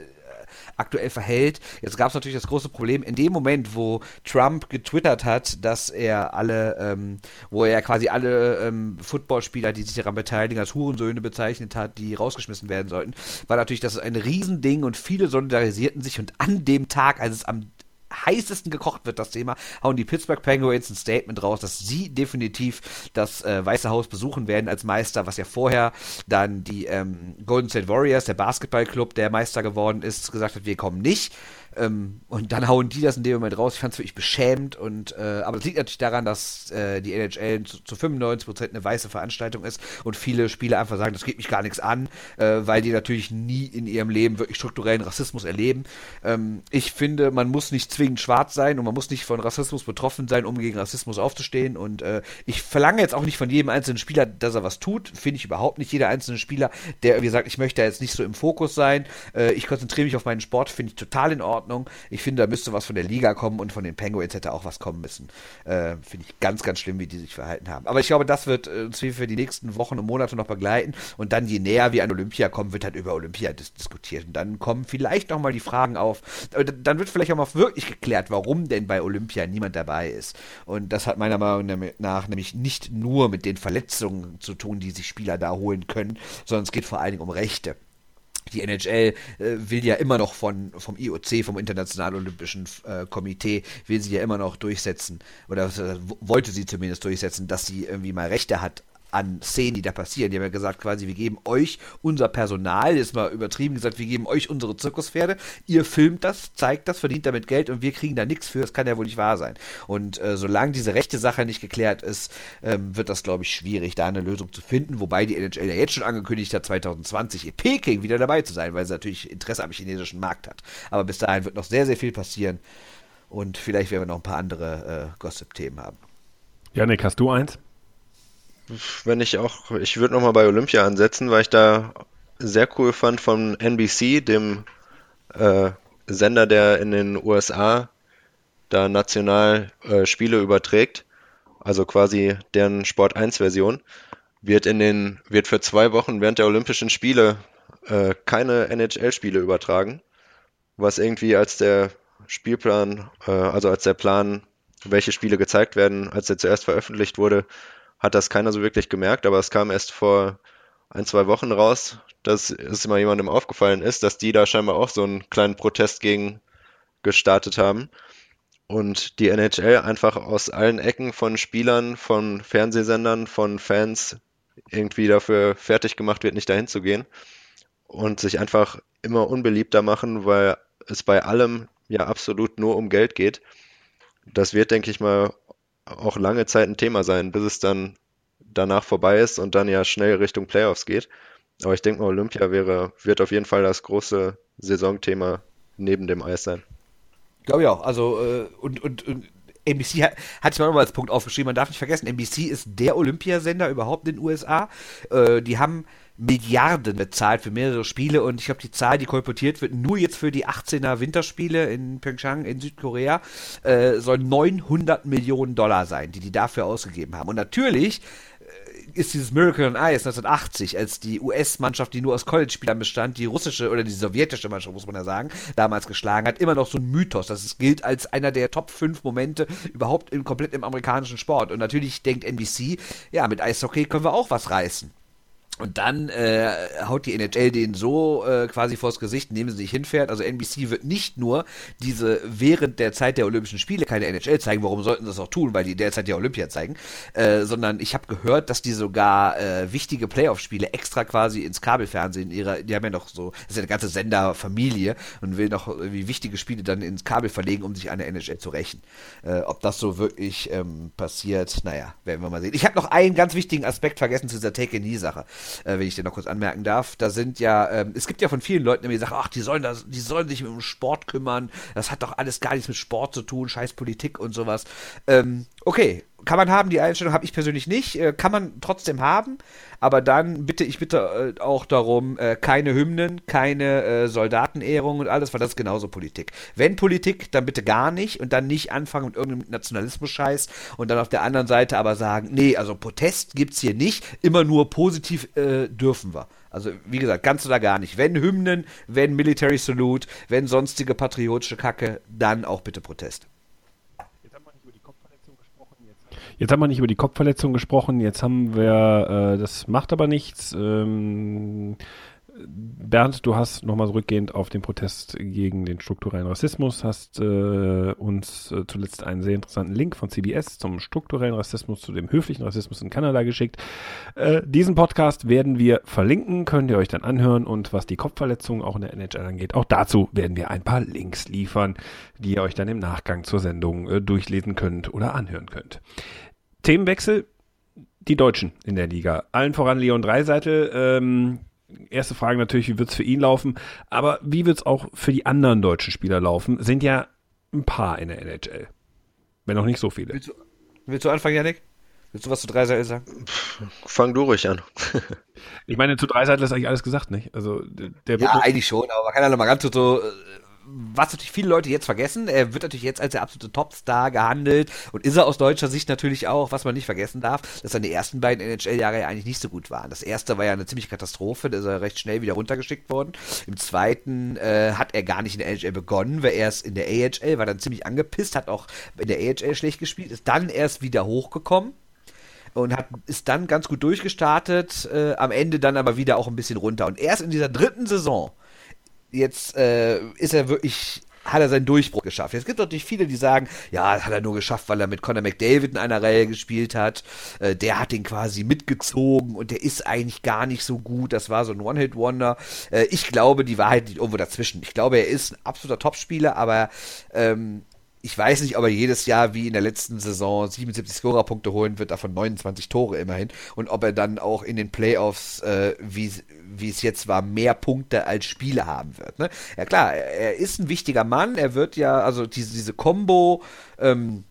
aktuell verhält. Jetzt gab es natürlich das große Problem, in dem Moment, wo Trump getwittert hat, dass er alle, ähm, wo er quasi alle ähm, Footballspieler, die sich daran beteiligen, als Hurensöhne bezeichnet hat, die rausgeschmissen werden sollten, war natürlich das ein Riesending und viele solidarisierten sich und an dem Tag, als es am heißesten gekocht wird, das Thema, hauen die Pittsburgh Penguins ein Statement raus, dass sie definitiv das äh, Weiße Haus besuchen werden als Meister, was ja vorher dann die ähm, Golden State Warriors, der Basketballclub, der Meister geworden ist, gesagt hat, wir kommen nicht. Ähm, und dann hauen die das in dem Moment raus. Ich fand es wirklich beschämend. Und, äh, aber das liegt natürlich daran, dass äh, die NHL zu, zu 95% eine weiße Veranstaltung ist und viele Spieler einfach sagen, das geht mich gar nichts an, äh, weil die natürlich nie in ihrem Leben wirklich strukturellen Rassismus erleben. Ähm, ich finde, man muss nicht zwingend schwarz sein und man muss nicht von Rassismus betroffen sein, um gegen Rassismus aufzustehen. Und äh, ich verlange jetzt auch nicht von jedem einzelnen Spieler, dass er was tut. Finde ich überhaupt nicht. Jeder einzelne Spieler, der irgendwie sagt, ich möchte jetzt nicht so im Fokus sein, äh, ich konzentriere mich auf meinen Sport, finde ich total in Ordnung. Ordnung. Ich finde, da müsste was von der Liga kommen und von den Penguins hätte auch was kommen müssen. Äh, finde ich ganz, ganz schlimm, wie die sich verhalten haben. Aber ich glaube, das wird äh, uns für die nächsten Wochen und Monate noch begleiten. Und dann, je näher wir an Olympia kommen, wird halt über Olympia dis diskutiert. Und dann kommen vielleicht nochmal die Fragen auf. Äh, dann wird vielleicht auch mal wirklich geklärt, warum denn bei Olympia niemand dabei ist. Und das hat meiner Meinung nach nämlich nicht nur mit den Verletzungen zu tun, die sich Spieler da holen können, sondern es geht vor allen Dingen um Rechte die NHL äh, will ja immer noch von, vom IOC, vom Internationalen Olympischen äh, Komitee, will sie ja immer noch durchsetzen, oder äh, wollte sie zumindest durchsetzen, dass sie irgendwie mal Rechte hat an Szenen, die da passieren. Die haben ja gesagt, quasi, wir geben euch unser Personal, ist mal übertrieben gesagt, wir geben euch unsere Zirkuspferde, ihr filmt das, zeigt das, verdient damit Geld und wir kriegen da nichts für, das kann ja wohl nicht wahr sein. Und äh, solange diese rechte Sache nicht geklärt ist, ähm, wird das, glaube ich, schwierig, da eine Lösung zu finden, wobei die NHL ja jetzt schon angekündigt hat, 2020 in Peking wieder dabei zu sein, weil sie natürlich Interesse am chinesischen Markt hat. Aber bis dahin wird noch sehr, sehr viel passieren und vielleicht werden wir noch ein paar andere äh, Gossip-Themen haben. Janik, hast du eins? Wenn ich auch, ich würde nochmal bei Olympia ansetzen, weil ich da sehr cool fand von NBC, dem äh, Sender, der in den USA da national äh, Spiele überträgt, also quasi deren Sport 1 Version, wird in den, wird für zwei Wochen während der Olympischen Spiele äh, keine NHL-Spiele übertragen, was irgendwie als der Spielplan, äh, also als der Plan, welche Spiele gezeigt werden, als er zuerst veröffentlicht wurde, hat das keiner so wirklich gemerkt, aber es kam erst vor ein, zwei Wochen raus, dass es mal jemandem aufgefallen ist, dass die da scheinbar auch so einen kleinen Protest gegen gestartet haben. Und die NHL einfach aus allen Ecken von Spielern, von Fernsehsendern, von Fans irgendwie dafür fertig gemacht wird, nicht dahin zu gehen. Und sich einfach immer unbeliebter machen, weil es bei allem ja absolut nur um Geld geht. Das wird, denke ich mal, auch lange Zeit ein Thema sein, bis es dann danach vorbei ist und dann ja schnell Richtung Playoffs geht. Aber ich denke mal, Olympia wäre, wird auf jeden Fall das große Saisonthema neben dem Eis sein. Glaube ich auch. Also, äh, und, und, und NBC hat, hat sich mal nochmal als Punkt aufgeschrieben, man darf nicht vergessen, NBC ist der Olympiasender überhaupt in den USA. Äh, die haben Milliarden bezahlt für mehrere Spiele und ich glaube, die Zahl, die kolportiert wird, nur jetzt für die 18er Winterspiele in Pyeongchang in Südkorea, äh, soll 900 Millionen Dollar sein, die die dafür ausgegeben haben. Und natürlich ist dieses Miracle on Ice 1980, als die US-Mannschaft, die nur aus College-Spielern bestand, die russische oder die sowjetische Mannschaft, muss man ja sagen, damals geschlagen hat, immer noch so ein Mythos. Das gilt als einer der Top 5 Momente überhaupt im, komplett im amerikanischen Sport. Und natürlich denkt NBC, ja, mit Eishockey können wir auch was reißen. Und dann äh, haut die NHL den so äh, quasi vors Gesicht, indem sie sich hinfährt. Also NBC wird nicht nur diese während der Zeit der Olympischen Spiele keine NHL zeigen, warum sollten sie das auch tun, weil die derzeit ja Olympia zeigen, äh, sondern ich habe gehört, dass die sogar äh, wichtige Playoff-Spiele extra quasi ins Kabelfernsehen ihrer, die haben ja noch so, das ist ja eine ganze Senderfamilie und will noch irgendwie wichtige Spiele dann ins Kabel verlegen, um sich an der NHL zu rächen. Äh, ob das so wirklich ähm, passiert, naja, werden wir mal sehen. Ich habe noch einen ganz wichtigen Aspekt vergessen zu dieser Take-in-Sache äh, wenn ich den noch kurz anmerken darf. Da sind ja, ähm, es gibt ja von vielen Leuten, die sagen, ach, die sollen das, die sollen sich um Sport kümmern. Das hat doch alles gar nichts mit Sport zu tun, scheiß Politik und sowas. Ähm, okay, kann man haben, die Einstellung habe ich persönlich nicht, äh, kann man trotzdem haben, aber dann bitte ich bitte äh, auch darum, äh, keine Hymnen, keine Soldatenehrung und alles, weil das ist genauso Politik. Wenn Politik, dann bitte gar nicht und dann nicht anfangen mit irgendeinem Nationalismus-Scheiß und dann auf der anderen Seite aber sagen, nee, also Protest gibt es hier nicht, immer nur positiv äh, dürfen wir. Also, wie gesagt, ganz oder gar nicht. Wenn Hymnen, wenn Military Salute, wenn sonstige patriotische Kacke, dann auch bitte Protest. Jetzt haben wir nicht über die Kopfverletzung gesprochen, jetzt haben wir, äh, das macht aber nichts. Ähm, Bernd, du hast nochmal zurückgehend auf den Protest gegen den strukturellen Rassismus, hast äh, uns äh, zuletzt einen sehr interessanten Link von CBS zum strukturellen Rassismus, zu dem höflichen Rassismus in Kanada geschickt. Äh, diesen Podcast werden wir verlinken, könnt ihr euch dann anhören und was die Kopfverletzungen auch in der NHL angeht, auch dazu werden wir ein paar Links liefern, die ihr euch dann im Nachgang zur Sendung äh, durchlesen könnt oder anhören könnt. Themenwechsel, die Deutschen in der Liga. Allen voran Leon Dreiseitel. Ähm, erste Frage natürlich, wie wird es für ihn laufen? Aber wie wird es auch für die anderen deutschen Spieler laufen? Sind ja ein paar in der NHL. Wenn auch nicht so viele. Willst du, willst du anfangen, Janik? Willst du was zu Dreiseitel sagen? Fang du ruhig an. ich meine, zu Dreiseitel ist eigentlich alles gesagt, nicht? Also, der ja, eigentlich schon, aber man kann ja noch mal ganz so, äh, was natürlich viele Leute jetzt vergessen, er wird natürlich jetzt als der absolute Topstar gehandelt und ist er aus deutscher Sicht natürlich auch, was man nicht vergessen darf, dass seine ersten beiden NHL-Jahre ja eigentlich nicht so gut waren. Das erste war ja eine ziemliche Katastrophe, da ist er recht schnell wieder runtergeschickt worden. Im zweiten äh, hat er gar nicht in der NHL begonnen, war erst in der AHL, war dann ziemlich angepisst, hat auch in der AHL schlecht gespielt, ist dann erst wieder hochgekommen und hat, ist dann ganz gut durchgestartet, äh, am Ende dann aber wieder auch ein bisschen runter. Und erst in dieser dritten Saison jetzt äh, ist er wirklich hat er seinen Durchbruch geschafft. Jetzt gibt natürlich viele, die sagen, ja, das hat er nur geschafft, weil er mit Conor McDavid in einer Reihe gespielt hat. Äh, der hat ihn quasi mitgezogen und der ist eigentlich gar nicht so gut. Das war so ein One-Hit-Wonder. Äh, ich glaube, die Wahrheit liegt irgendwo dazwischen. Ich glaube, er ist ein absoluter Topspieler, aber ähm, ich weiß nicht, ob er jedes Jahr wie in der letzten Saison 77 Scorerpunkte holen wird, davon 29 Tore immerhin. Und ob er dann auch in den Playoffs, äh, wie, wie es jetzt war, mehr Punkte als Spiele haben wird. Ne? Ja klar, er, er ist ein wichtiger Mann. Er wird ja, also diese, diese Combo, ähm,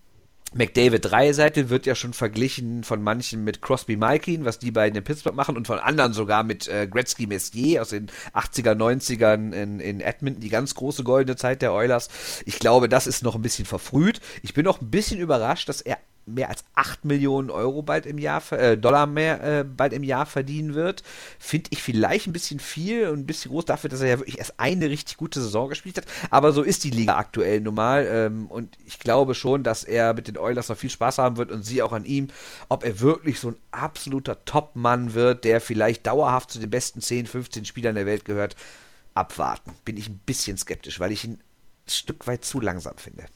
McDavid Dreiseitel wird ja schon verglichen von manchen mit Crosby Malkin, was die beiden in Pittsburgh machen und von anderen sogar mit äh, Gretzky Messier aus den 80er, 90ern in, in Edmonton, die ganz große goldene Zeit der Oilers. Ich glaube, das ist noch ein bisschen verfrüht. Ich bin auch ein bisschen überrascht, dass er mehr als 8 Millionen Euro bald im Jahr, äh, Dollar mehr äh, bald im Jahr verdienen wird, finde ich vielleicht ein bisschen viel und ein bisschen groß dafür, dass er ja wirklich erst eine richtig gute Saison gespielt hat. Aber so ist die Liga aktuell normal ähm, und ich glaube schon, dass er mit den Oilers noch viel Spaß haben wird und sie auch an ihm, ob er wirklich so ein absoluter Top-Mann wird, der vielleicht dauerhaft zu den besten 10, 15 Spielern der Welt gehört, abwarten. Bin ich ein bisschen skeptisch, weil ich ihn ein Stück weit zu langsam finde.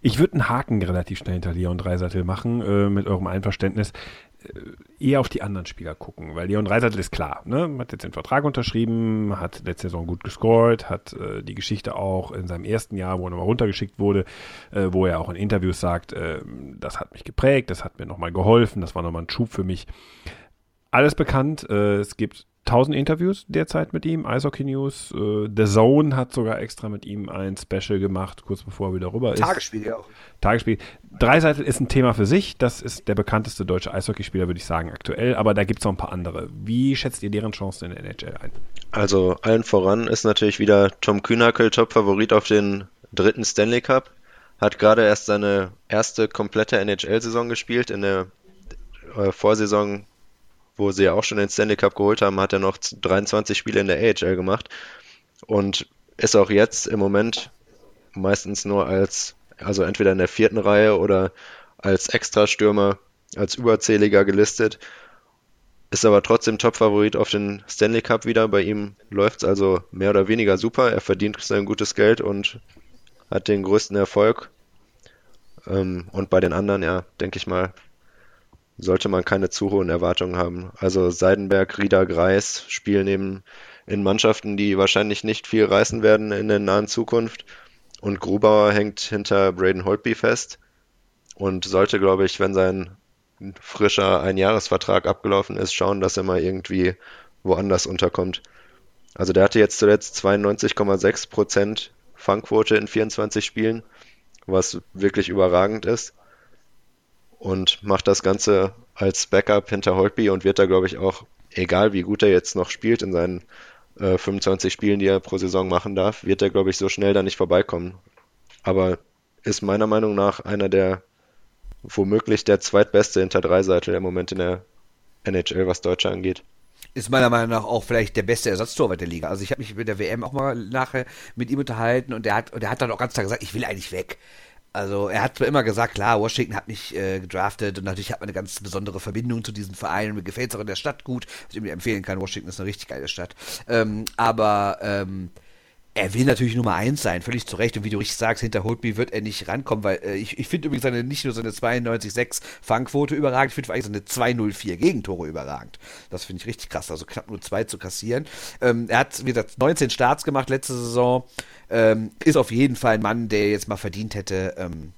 Ich würde einen Haken relativ schnell hinter Leon Dreiseitel machen, äh, mit eurem Einverständnis. Äh, eher auf die anderen Spieler gucken, weil Leon Dreiseitel ist klar, ne? hat jetzt den Vertrag unterschrieben, hat letzte Saison gut gescored, hat äh, die Geschichte auch in seinem ersten Jahr, wo er nochmal runtergeschickt wurde, äh, wo er auch in Interviews sagt, äh, das hat mich geprägt, das hat mir nochmal geholfen, das war nochmal ein Schub für mich. Alles bekannt, es gibt 1000 Interviews derzeit mit ihm, Eishockey News. Äh, The Zone hat sogar extra mit ihm ein Special gemacht, kurz bevor er wieder rüber ist. Tagesspiel ja auch. Tagesspiel. Dreiseitel ist ein Thema für sich. Das ist der bekannteste deutsche Eishockeyspieler, würde ich sagen, aktuell. Aber da gibt es noch ein paar andere. Wie schätzt ihr deren Chancen in der NHL ein? Also allen voran ist natürlich wieder Tom Kühnackel Top-Favorit auf den dritten Stanley Cup. Hat gerade erst seine erste komplette NHL-Saison gespielt. In der äh, Vorsaison wo sie ja auch schon den Stanley Cup geholt haben, hat er noch 23 Spiele in der AHL gemacht und ist auch jetzt im Moment meistens nur als, also entweder in der vierten Reihe oder als Extrastürmer, als Überzähliger gelistet. Ist aber trotzdem Top-Favorit auf den Stanley Cup wieder. Bei ihm läuft es also mehr oder weniger super. Er verdient sein gutes Geld und hat den größten Erfolg. Ähm, und bei den anderen, ja, denke ich mal, sollte man keine zu hohen Erwartungen haben. Also Seidenberg, Rieder, Greis spielen eben in Mannschaften, die wahrscheinlich nicht viel reißen werden in der nahen Zukunft. Und Grubauer hängt hinter Braden Holtby fest und sollte, glaube ich, wenn sein frischer Einjahresvertrag abgelaufen ist, schauen, dass er mal irgendwie woanders unterkommt. Also der hatte jetzt zuletzt 92,6 Prozent Fangquote in 24 Spielen, was wirklich überragend ist und macht das Ganze als Backup hinter Holtby und wird da, glaube ich, auch, egal wie gut er jetzt noch spielt in seinen äh, 25 Spielen, die er pro Saison machen darf, wird er, glaube ich, so schnell da nicht vorbeikommen. Aber ist meiner Meinung nach einer der, womöglich der zweitbeste hinter Dreiseitel im Moment in der NHL, was Deutsche angeht ist meiner Meinung nach auch vielleicht der beste Ersatztorwart der Liga. Also ich habe mich mit der WM auch mal nachher mit ihm unterhalten und der hat, und der hat dann auch ganz klar gesagt, ich will eigentlich weg. Also er hat zwar immer gesagt, klar, Washington hat mich äh, gedraftet und natürlich hat man eine ganz besondere Verbindung zu diesem Verein und mir gefällt es auch in der Stadt gut, was ich mir empfehlen kann. Washington ist eine richtig geile Stadt. Ähm, aber ähm, er will natürlich Nummer eins sein, völlig zu Recht. Und wie du richtig sagst, hinter Holtby wird er nicht rankommen, weil äh, ich, ich finde übrigens seine, nicht nur seine 92,6 Fangquote überragend, ich finde eigentlich seine 2,04 Gegentore überragend. Das finde ich richtig krass, also knapp nur zwei zu kassieren. Ähm, er hat, wie gesagt, 19 Starts gemacht letzte Saison. Ähm, ist auf jeden Fall ein Mann, der jetzt mal verdient hätte, ähm,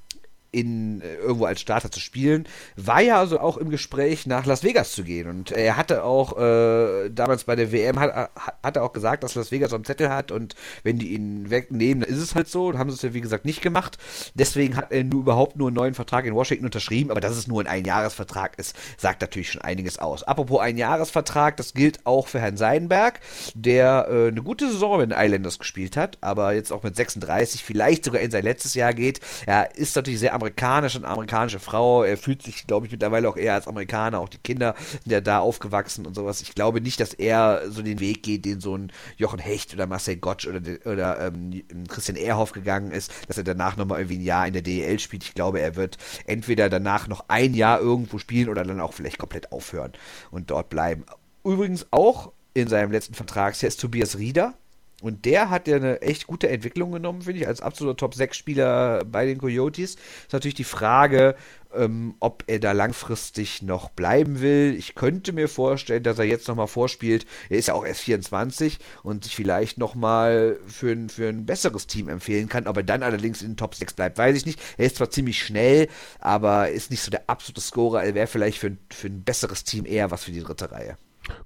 in äh, irgendwo als Starter zu spielen, war ja also auch im Gespräch nach Las Vegas zu gehen und er hatte auch äh, damals bei der WM hat, hat er auch gesagt, dass Las Vegas am Zettel hat und wenn die ihn wegnehmen, dann ist es halt so, dann haben sie es ja wie gesagt nicht gemacht. Deswegen hat er nur überhaupt nur einen neuen Vertrag in Washington unterschrieben, aber dass es nur ein Einjahresvertrag ist, sagt natürlich schon einiges aus. Apropos Einjahresvertrag, das gilt auch für Herrn Seidenberg, der äh, eine gute Saison mit den Islanders gespielt hat, aber jetzt auch mit 36 vielleicht sogar in sein letztes Jahr geht. Er ist natürlich sehr amerikanisch und amerikanische Frau. Er fühlt sich, glaube ich, mittlerweile auch eher als Amerikaner. Auch die Kinder sind ja da aufgewachsen und sowas. Ich glaube nicht, dass er so den Weg geht, den so ein Jochen Hecht oder Marcel Gottsch oder, oder ähm, Christian Ehrhoff gegangen ist, dass er danach nochmal irgendwie ein Jahr in der DEL spielt. Ich glaube, er wird entweder danach noch ein Jahr irgendwo spielen oder dann auch vielleicht komplett aufhören und dort bleiben. Übrigens auch in seinem letzten Vertragstest Tobias Rieder, und der hat ja eine echt gute Entwicklung genommen, finde ich, als absoluter Top-6-Spieler bei den Coyotes. Ist natürlich die Frage, ähm, ob er da langfristig noch bleiben will. Ich könnte mir vorstellen, dass er jetzt nochmal vorspielt. Er ist ja auch erst 24 und sich vielleicht nochmal für ein, für ein besseres Team empfehlen kann. Ob er dann allerdings in den Top 6 bleibt, weiß ich nicht. Er ist zwar ziemlich schnell, aber ist nicht so der absolute Scorer. Er wäre vielleicht für, für ein besseres Team eher was für die dritte Reihe.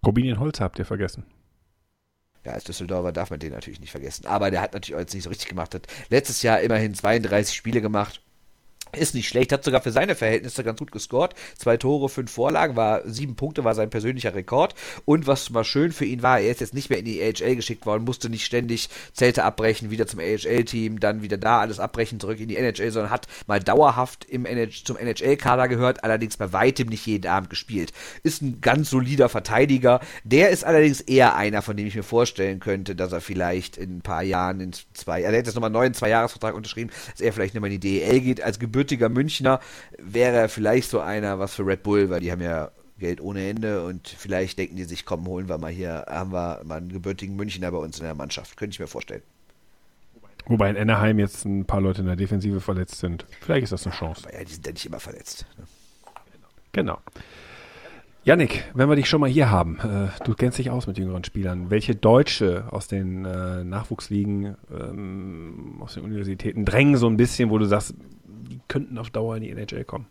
Corbinian Holz habt ihr vergessen. Ja, als Düsseldorfer darf man den natürlich nicht vergessen. Aber der hat natürlich auch jetzt nicht so richtig gemacht. Hat letztes Jahr immerhin 32 Spiele gemacht. Ist nicht schlecht, hat sogar für seine Verhältnisse ganz gut gescored. Zwei Tore, fünf Vorlagen, war sieben Punkte, war sein persönlicher Rekord. Und was mal schön für ihn war, er ist jetzt nicht mehr in die AHL geschickt worden, musste nicht ständig Zelte abbrechen, wieder zum AHL-Team, dann wieder da alles abbrechen, zurück in die NHL, sondern hat mal dauerhaft im NH zum NHL-Kader gehört, allerdings bei weitem nicht jeden Abend gespielt. Ist ein ganz solider Verteidiger. Der ist allerdings eher einer, von dem ich mir vorstellen könnte, dass er vielleicht in ein paar Jahren, in zwei, er hat jetzt nochmal einen neuen Zwei-Jahres-Vertrag unterschrieben, dass er vielleicht mehr in die DEL geht als Gebühr gebürtiger Münchner wäre er vielleicht so einer was für Red Bull, weil die haben ja Geld ohne Ende und vielleicht denken die sich, komm, holen wir mal hier, haben wir mal einen gebürtigen Münchner bei uns in der Mannschaft. Könnte ich mir vorstellen. Wobei in Anaheim jetzt ein paar Leute in der Defensive verletzt sind. Vielleicht ist das eine Chance. Aber ja, die sind ja nicht immer verletzt. Ne? Genau. Yannick, wenn wir dich schon mal hier haben, äh, du kennst dich aus mit jüngeren Spielern. Welche Deutsche aus den äh, Nachwuchsligen, ähm, aus den Universitäten drängen so ein bisschen, wo du sagst, die könnten auf Dauer in die NHL kommen.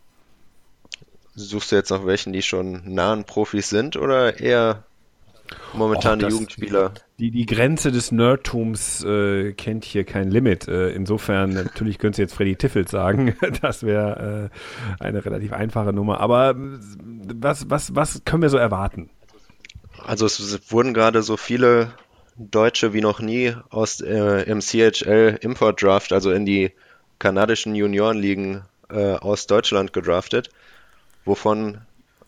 Suchst du jetzt nach welchen, die schon nahen Profis sind oder eher momentan die Jugendspieler? Die, die Grenze des Nerdtums äh, kennt hier kein Limit. Äh, insofern, natürlich könntest du jetzt Freddy Tiffels sagen. Das wäre äh, eine relativ einfache Nummer. Aber äh, was, was, was können wir so erwarten? Also es wurden gerade so viele Deutsche wie noch nie aus äh, im CHL Import Draft, also in die kanadischen Juniorenligen äh, aus Deutschland gedraftet, wovon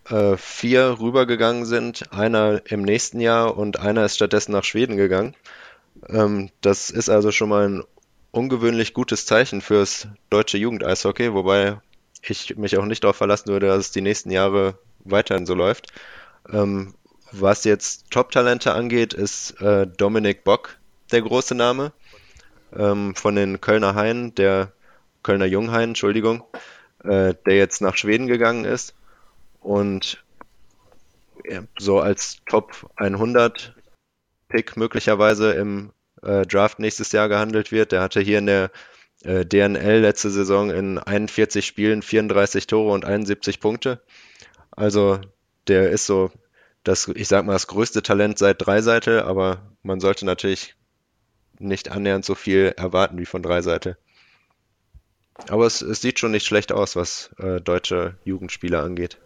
äh, vier rübergegangen sind, einer im nächsten Jahr und einer ist stattdessen nach Schweden gegangen. Ähm, das ist also schon mal ein ungewöhnlich gutes Zeichen fürs deutsche Jugendeishockey, wobei ich mich auch nicht darauf verlassen würde, dass es die nächsten Jahre weiterhin so läuft. Ähm, was jetzt Top-Talente angeht, ist äh, Dominik Bock der große Name ähm, von den Kölner Haien, der Kölner Junghain, Entschuldigung, äh, der jetzt nach Schweden gegangen ist und ja, so als Top 100 Pick möglicherweise im äh, Draft nächstes Jahr gehandelt wird. Der hatte hier in der äh, DNL letzte Saison in 41 Spielen 34 Tore und 71 Punkte. Also der ist so das, ich sag mal, das größte Talent seit Dreiseite, aber man sollte natürlich nicht annähernd so viel erwarten wie von Dreiseite. Aber es, es, sieht schon nicht schlecht aus, was äh, deutsche Jugendspieler angeht.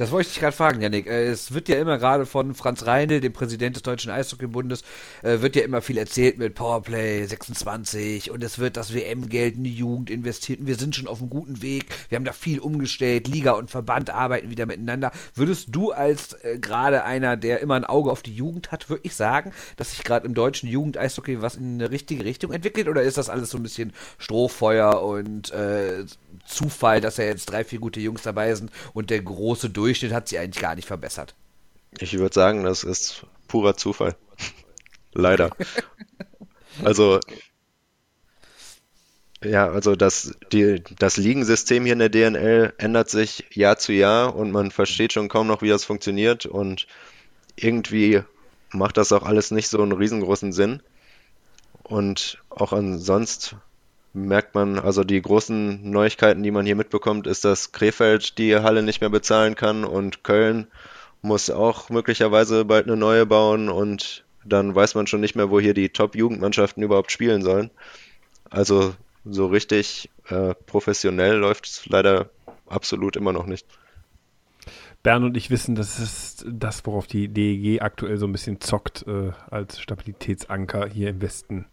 Das wollte ich dich gerade fragen, Janik. Äh, es wird ja immer gerade von Franz Reindl, dem Präsident des Deutschen Eishockeybundes, äh, wird ja immer viel erzählt mit Powerplay 26 und es wird das WM-Geld in die Jugend investiert und wir sind schon auf einem guten Weg. Wir haben da viel umgestellt. Liga und Verband arbeiten wieder miteinander. Würdest du als äh, gerade einer, der immer ein Auge auf die Jugend hat, wirklich sagen, dass sich gerade im deutschen Jugend-Eishockey was in eine richtige Richtung entwickelt oder ist das alles so ein bisschen Strohfeuer und äh, Zufall, dass ja jetzt drei, vier gute Jungs dabei sind und der große Durchschnitt Durchschnitt hat sie eigentlich gar nicht verbessert. Ich würde sagen, das ist purer Zufall. Leider. also, ja, also das, die, das Ligensystem hier in der DNL ändert sich Jahr zu Jahr und man versteht schon kaum noch, wie das funktioniert und irgendwie macht das auch alles nicht so einen riesengroßen Sinn. Und auch ansonsten merkt man, also die großen Neuigkeiten, die man hier mitbekommt, ist, dass Krefeld die Halle nicht mehr bezahlen kann und Köln muss auch möglicherweise bald eine neue bauen und dann weiß man schon nicht mehr, wo hier die Top-Jugendmannschaften überhaupt spielen sollen. Also so richtig äh, professionell läuft es leider absolut immer noch nicht. Bern und ich wissen, das ist das, worauf die DEG aktuell so ein bisschen zockt äh, als Stabilitätsanker hier im Westen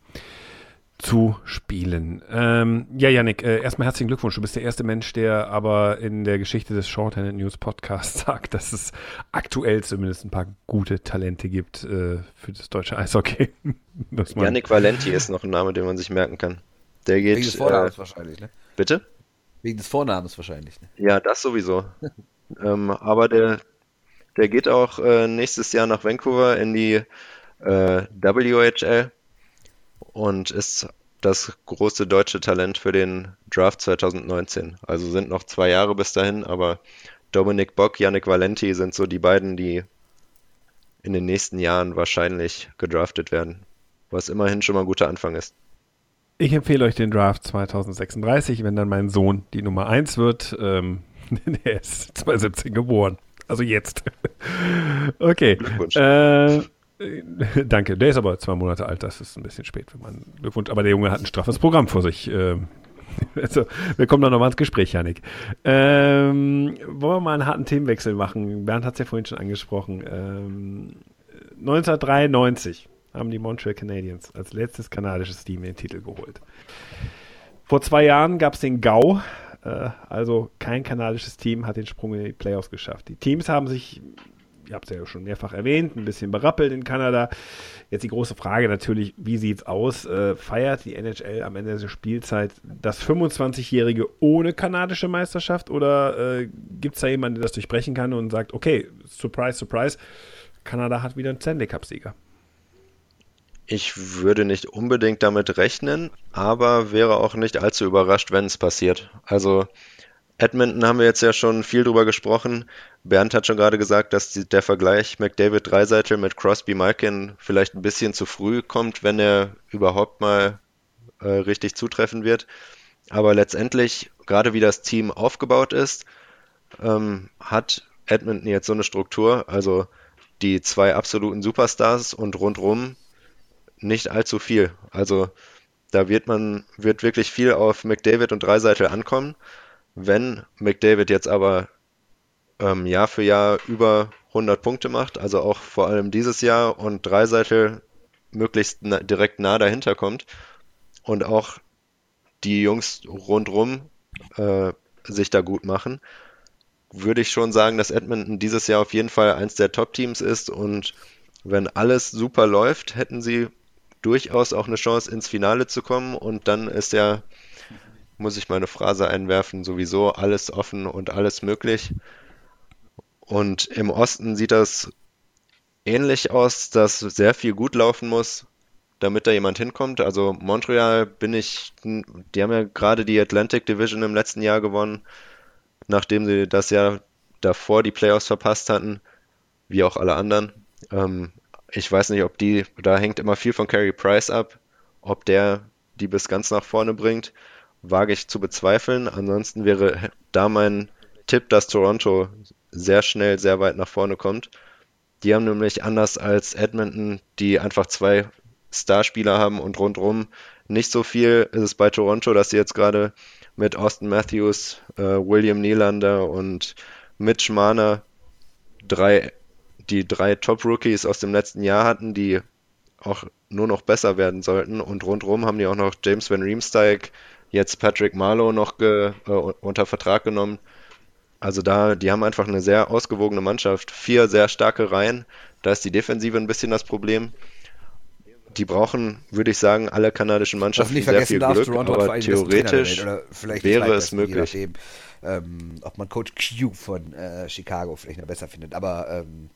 zu spielen. Ähm, ja, Yannick, äh, erstmal herzlichen Glückwunsch. Du bist der erste Mensch, der aber in der Geschichte des Shorthanded News Podcasts sagt, dass es aktuell zumindest ein paar gute Talente gibt äh, für das deutsche Eishockey. Yannick Valenti ist noch ein Name, den man sich merken kann. Der geht. Wegen des Vornamens äh, wahrscheinlich, ne? Bitte? Wegen des Vornamens wahrscheinlich, ne? Ja, das sowieso. ähm, aber der, der geht auch äh, nächstes Jahr nach Vancouver in die äh, WHL und ist das große deutsche Talent für den Draft 2019. Also sind noch zwei Jahre bis dahin, aber Dominik Bock, Yannick Valenti sind so die beiden, die in den nächsten Jahren wahrscheinlich gedraftet werden. Was immerhin schon mal ein guter Anfang ist. Ich empfehle euch den Draft 2036, wenn dann mein Sohn die Nummer 1 wird. Ähm, der ist 2017 geboren. Also jetzt. okay. Glückwunsch. Äh, danke, der ist aber zwei Monate alt, das ist ein bisschen spät, wenn man Glückwunsch, aber der Junge hat ein straffes Programm vor sich. Ähm, also, wir kommen da nochmal ins Gespräch, Janik. Ähm, wollen wir mal einen harten Themenwechsel machen? Bernd hat es ja vorhin schon angesprochen. Ähm, 1993 haben die Montreal Canadiens als letztes kanadisches Team den Titel geholt. Vor zwei Jahren gab es den GAU, äh, also kein kanadisches Team hat den Sprung in die Playoffs geschafft. Die Teams haben sich ihr habt es ja schon mehrfach erwähnt, ein bisschen berappelt in Kanada. Jetzt die große Frage natürlich, wie sieht es aus? Äh, feiert die NHL am Ende der Spielzeit das 25-Jährige ohne kanadische Meisterschaft oder äh, gibt es da jemanden, der das durchbrechen kann und sagt, okay, surprise, surprise, Kanada hat wieder einen Stanley Cup-Sieger? Ich würde nicht unbedingt damit rechnen, aber wäre auch nicht allzu überrascht, wenn es passiert. Also Edmonton haben wir jetzt ja schon viel drüber gesprochen. Bernd hat schon gerade gesagt, dass die, der Vergleich McDavid Dreiseitel mit Crosby Malkin vielleicht ein bisschen zu früh kommt, wenn er überhaupt mal äh, richtig zutreffen wird. Aber letztendlich, gerade wie das Team aufgebaut ist, ähm, hat Edmonton jetzt so eine Struktur, also die zwei absoluten Superstars und rundrum nicht allzu viel. Also da wird man, wird wirklich viel auf McDavid und Dreiseitel ankommen. Wenn McDavid jetzt aber ähm, Jahr für Jahr über 100 Punkte macht, also auch vor allem dieses Jahr und Dreiseitel möglichst na direkt nah dahinter kommt und auch die Jungs rundrum äh, sich da gut machen, würde ich schon sagen, dass Edmonton dieses Jahr auf jeden Fall eins der Top-Teams ist und wenn alles super läuft, hätten sie durchaus auch eine Chance ins Finale zu kommen und dann ist ja muss ich meine Phrase einwerfen, sowieso alles offen und alles möglich. Und im Osten sieht das ähnlich aus, dass sehr viel gut laufen muss, damit da jemand hinkommt. Also Montreal bin ich, die haben ja gerade die Atlantic Division im letzten Jahr gewonnen, nachdem sie das Jahr davor die Playoffs verpasst hatten, wie auch alle anderen. Ähm, ich weiß nicht, ob die, da hängt immer viel von Carey Price ab, ob der die bis ganz nach vorne bringt wage ich zu bezweifeln. Ansonsten wäre da mein Tipp, dass Toronto sehr schnell sehr weit nach vorne kommt. Die haben nämlich anders als Edmonton, die einfach zwei Starspieler haben und rundrum nicht so viel ist es bei Toronto, dass sie jetzt gerade mit Austin Matthews, äh, William Nylander und Mitch Marner drei, die drei Top-Rookies aus dem letzten Jahr hatten, die auch nur noch besser werden sollten. Und rundherum haben die auch noch James Van Riemsdyk, jetzt Patrick Marlowe noch ge, äh, unter Vertrag genommen. Also da, die haben einfach eine sehr ausgewogene Mannschaft, vier sehr starke Reihen. Da ist die Defensive ein bisschen das Problem. Die brauchen, würde ich sagen, alle kanadischen Mannschaften sehr viel Glück, Toronto aber theoretisch wäre es möglich. Nachdem, ähm, ob man Coach Q von äh, Chicago vielleicht noch besser findet. Aber ähm,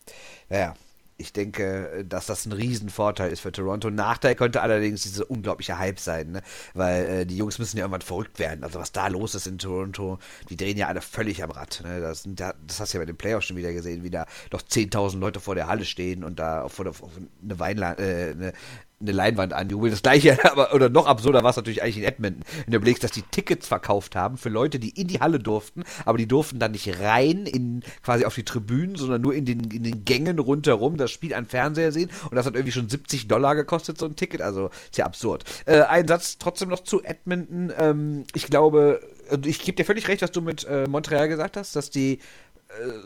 naja, ich denke, dass das ein Riesenvorteil ist für Toronto. Nachteil könnte allerdings diese unglaubliche Hype sein, ne? weil äh, die Jungs müssen ja irgendwann verrückt werden. Also was da los ist in Toronto, die drehen ja alle völlig am Rad. Ne? Das, das, hast du ja bei den Playoffs schon wieder gesehen, wie da noch 10.000 Leute vor der Halle stehen und da auf, auf, auf eine, Weinla äh, eine Leinwand anjubeln. Das gleiche, aber, oder noch absurder war es natürlich eigentlich in Edmonton. Wenn du überlegst, dass die Tickets verkauft haben für Leute, die in die Halle durften, aber die durften dann nicht rein in quasi auf die Tribünen, sondern nur in den, in den Gängen rundherum das Spiel an Fernseher sehen. Und das hat irgendwie schon 70 Dollar gekostet, so ein Ticket. Also ist ja absurd. Äh, ein Satz trotzdem noch zu Edmonton. Ähm, ich glaube, ich gebe dir völlig recht, was du mit äh, Montreal gesagt hast, dass die äh,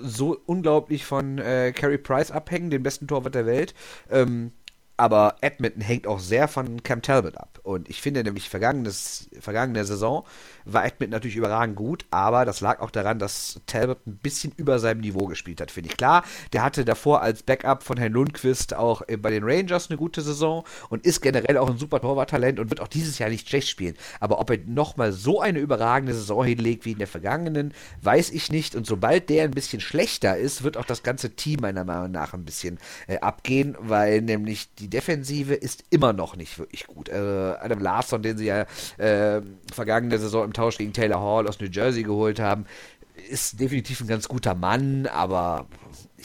so unglaublich von äh, Carey Price abhängen, den besten Torwart der Welt. Ähm, aber Edmonton hängt auch sehr von Cam Talbot ab. Und ich finde nämlich, vergangenes, vergangene Saison war Edmonton natürlich überragend gut, aber das lag auch daran, dass Talbot ein bisschen über seinem Niveau gespielt hat, finde ich. Klar, der hatte davor als Backup von Herrn Lundqvist auch bei den Rangers eine gute Saison und ist generell auch ein super Torwarttalent und wird auch dieses Jahr nicht schlecht spielen. Aber ob er nochmal so eine überragende Saison hinlegt wie in der vergangenen, weiß ich nicht. Und sobald der ein bisschen schlechter ist, wird auch das ganze Team meiner Meinung nach ein bisschen äh, abgehen, weil nämlich die Defensive ist immer noch nicht wirklich gut. Äh, Adam Larsson, den sie ja äh, vergangene Saison im Tausch gegen Taylor Hall aus New Jersey geholt haben, ist definitiv ein ganz guter Mann, aber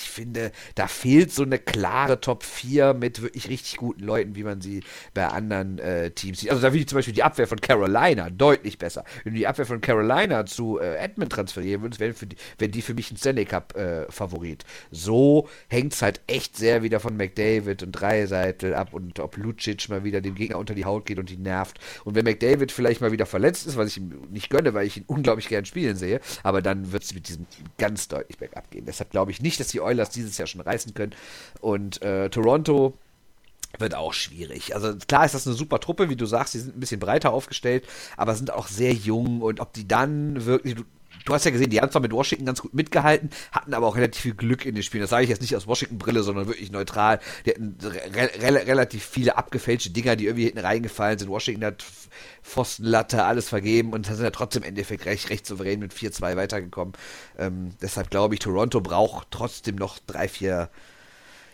ich finde, da fehlt so eine klare Top 4 mit wirklich richtig guten Leuten, wie man sie bei anderen äh, Teams sieht. Also da finde ich zum Beispiel die Abwehr von Carolina deutlich besser. Wenn du die Abwehr von Carolina zu äh, Edmund transferieren würdest, wären die, wär die für mich ein Stanley Cup-Favorit. Äh, so hängt es halt echt sehr wieder von McDavid und Dreiseitel ab und ob Lucic mal wieder dem Gegner unter die Haut geht und die nervt. Und wenn McDavid vielleicht mal wieder verletzt ist, was ich ihm nicht gönne, weil ich ihn unglaublich gern spielen sehe, aber dann wird es mit diesem Team ganz deutlich bergab gehen. Deshalb glaube ich nicht, dass die Oilers dieses Jahr schon reißen können. Und äh, Toronto wird auch schwierig. Also klar ist das eine super Truppe, wie du sagst, die sind ein bisschen breiter aufgestellt, aber sind auch sehr jung und ob die dann wirklich, du, hast ja gesehen, die haben zwar mit Washington ganz gut mitgehalten, hatten aber auch relativ viel Glück in den Spielen. Das sage ich jetzt nicht aus Washington-Brille, sondern wirklich neutral. Die hatten re re relativ viele abgefälschte Dinger, die irgendwie hinten reingefallen sind. Washington hat Pfostenlatte, alles vergeben und sind ja trotzdem im Endeffekt recht, recht souverän mit 4-2 weitergekommen. Ähm, deshalb glaube ich, Toronto braucht trotzdem noch drei, vier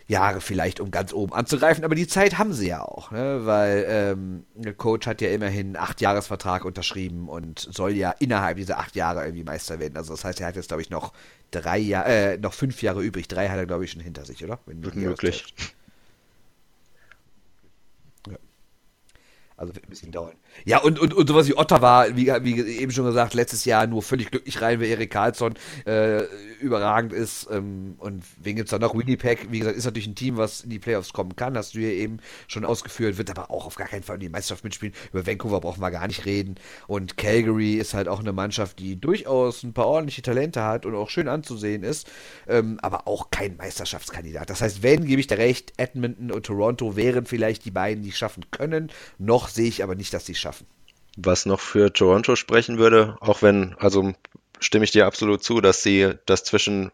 Jahre vielleicht, um ganz oben anzugreifen, aber die Zeit haben sie ja auch, ne? weil ähm, der Coach hat ja immerhin einen Acht-Jahres-Vertrag unterschrieben und soll ja innerhalb dieser acht Jahre irgendwie Meister werden. Also das heißt, er hat jetzt, glaube ich, noch drei Jahre, äh, noch fünf Jahre übrig. Drei hat er, glaube ich, schon hinter sich, oder? Wenn Möglich. Also wird ein bisschen dauern. Ja, und, und, und sowas wie Ottawa, wie, wie eben schon gesagt, letztes Jahr nur völlig glücklich rein, weil Erik Karlsson äh, überragend ist. Ähm, und wen gibt es da noch? Winnipeg, wie gesagt, ist natürlich ein Team, was in die Playoffs kommen kann, hast du ja eben schon ausgeführt, wird aber auch auf gar keinen Fall in die Meisterschaft mitspielen. Über Vancouver brauchen wir gar nicht reden. Und Calgary ist halt auch eine Mannschaft, die durchaus ein paar ordentliche Talente hat und auch schön anzusehen ist, ähm, aber auch kein Meisterschaftskandidat. Das heißt, wenn, gebe ich dir recht, Edmonton und Toronto wären vielleicht die beiden, die es schaffen können. Noch sehe ich aber nicht, dass sie es schaffen. Was noch für Toronto sprechen würde, auch wenn, also stimme ich dir absolut zu, dass sie das zwischen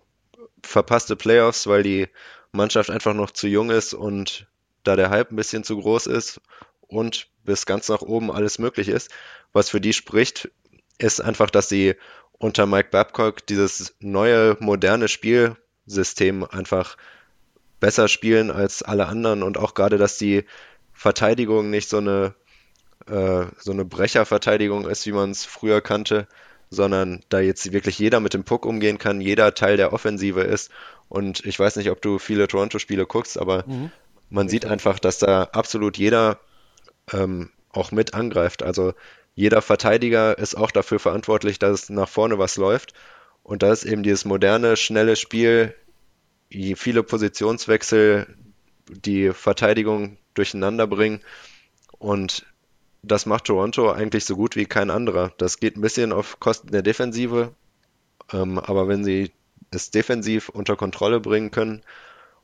verpasste Playoffs, weil die Mannschaft einfach noch zu jung ist und da der Hype ein bisschen zu groß ist und bis ganz nach oben alles möglich ist. Was für die spricht, ist einfach, dass sie unter Mike Babcock dieses neue, moderne Spielsystem einfach besser spielen als alle anderen und auch gerade, dass die Verteidigung nicht so eine, äh, so eine Brecherverteidigung ist, wie man es früher kannte, sondern da jetzt wirklich jeder mit dem Puck umgehen kann, jeder Teil der Offensive ist. Und ich weiß nicht, ob du viele Toronto-Spiele guckst, aber mhm. man sieht einfach, dass da absolut jeder ähm, auch mit angreift. Also jeder Verteidiger ist auch dafür verantwortlich, dass nach vorne was läuft. Und da ist eben dieses moderne, schnelle Spiel, viele Positionswechsel, die Verteidigung durcheinander bringen. Und das macht Toronto eigentlich so gut wie kein anderer. Das geht ein bisschen auf Kosten der Defensive, ähm, aber wenn sie es defensiv unter Kontrolle bringen können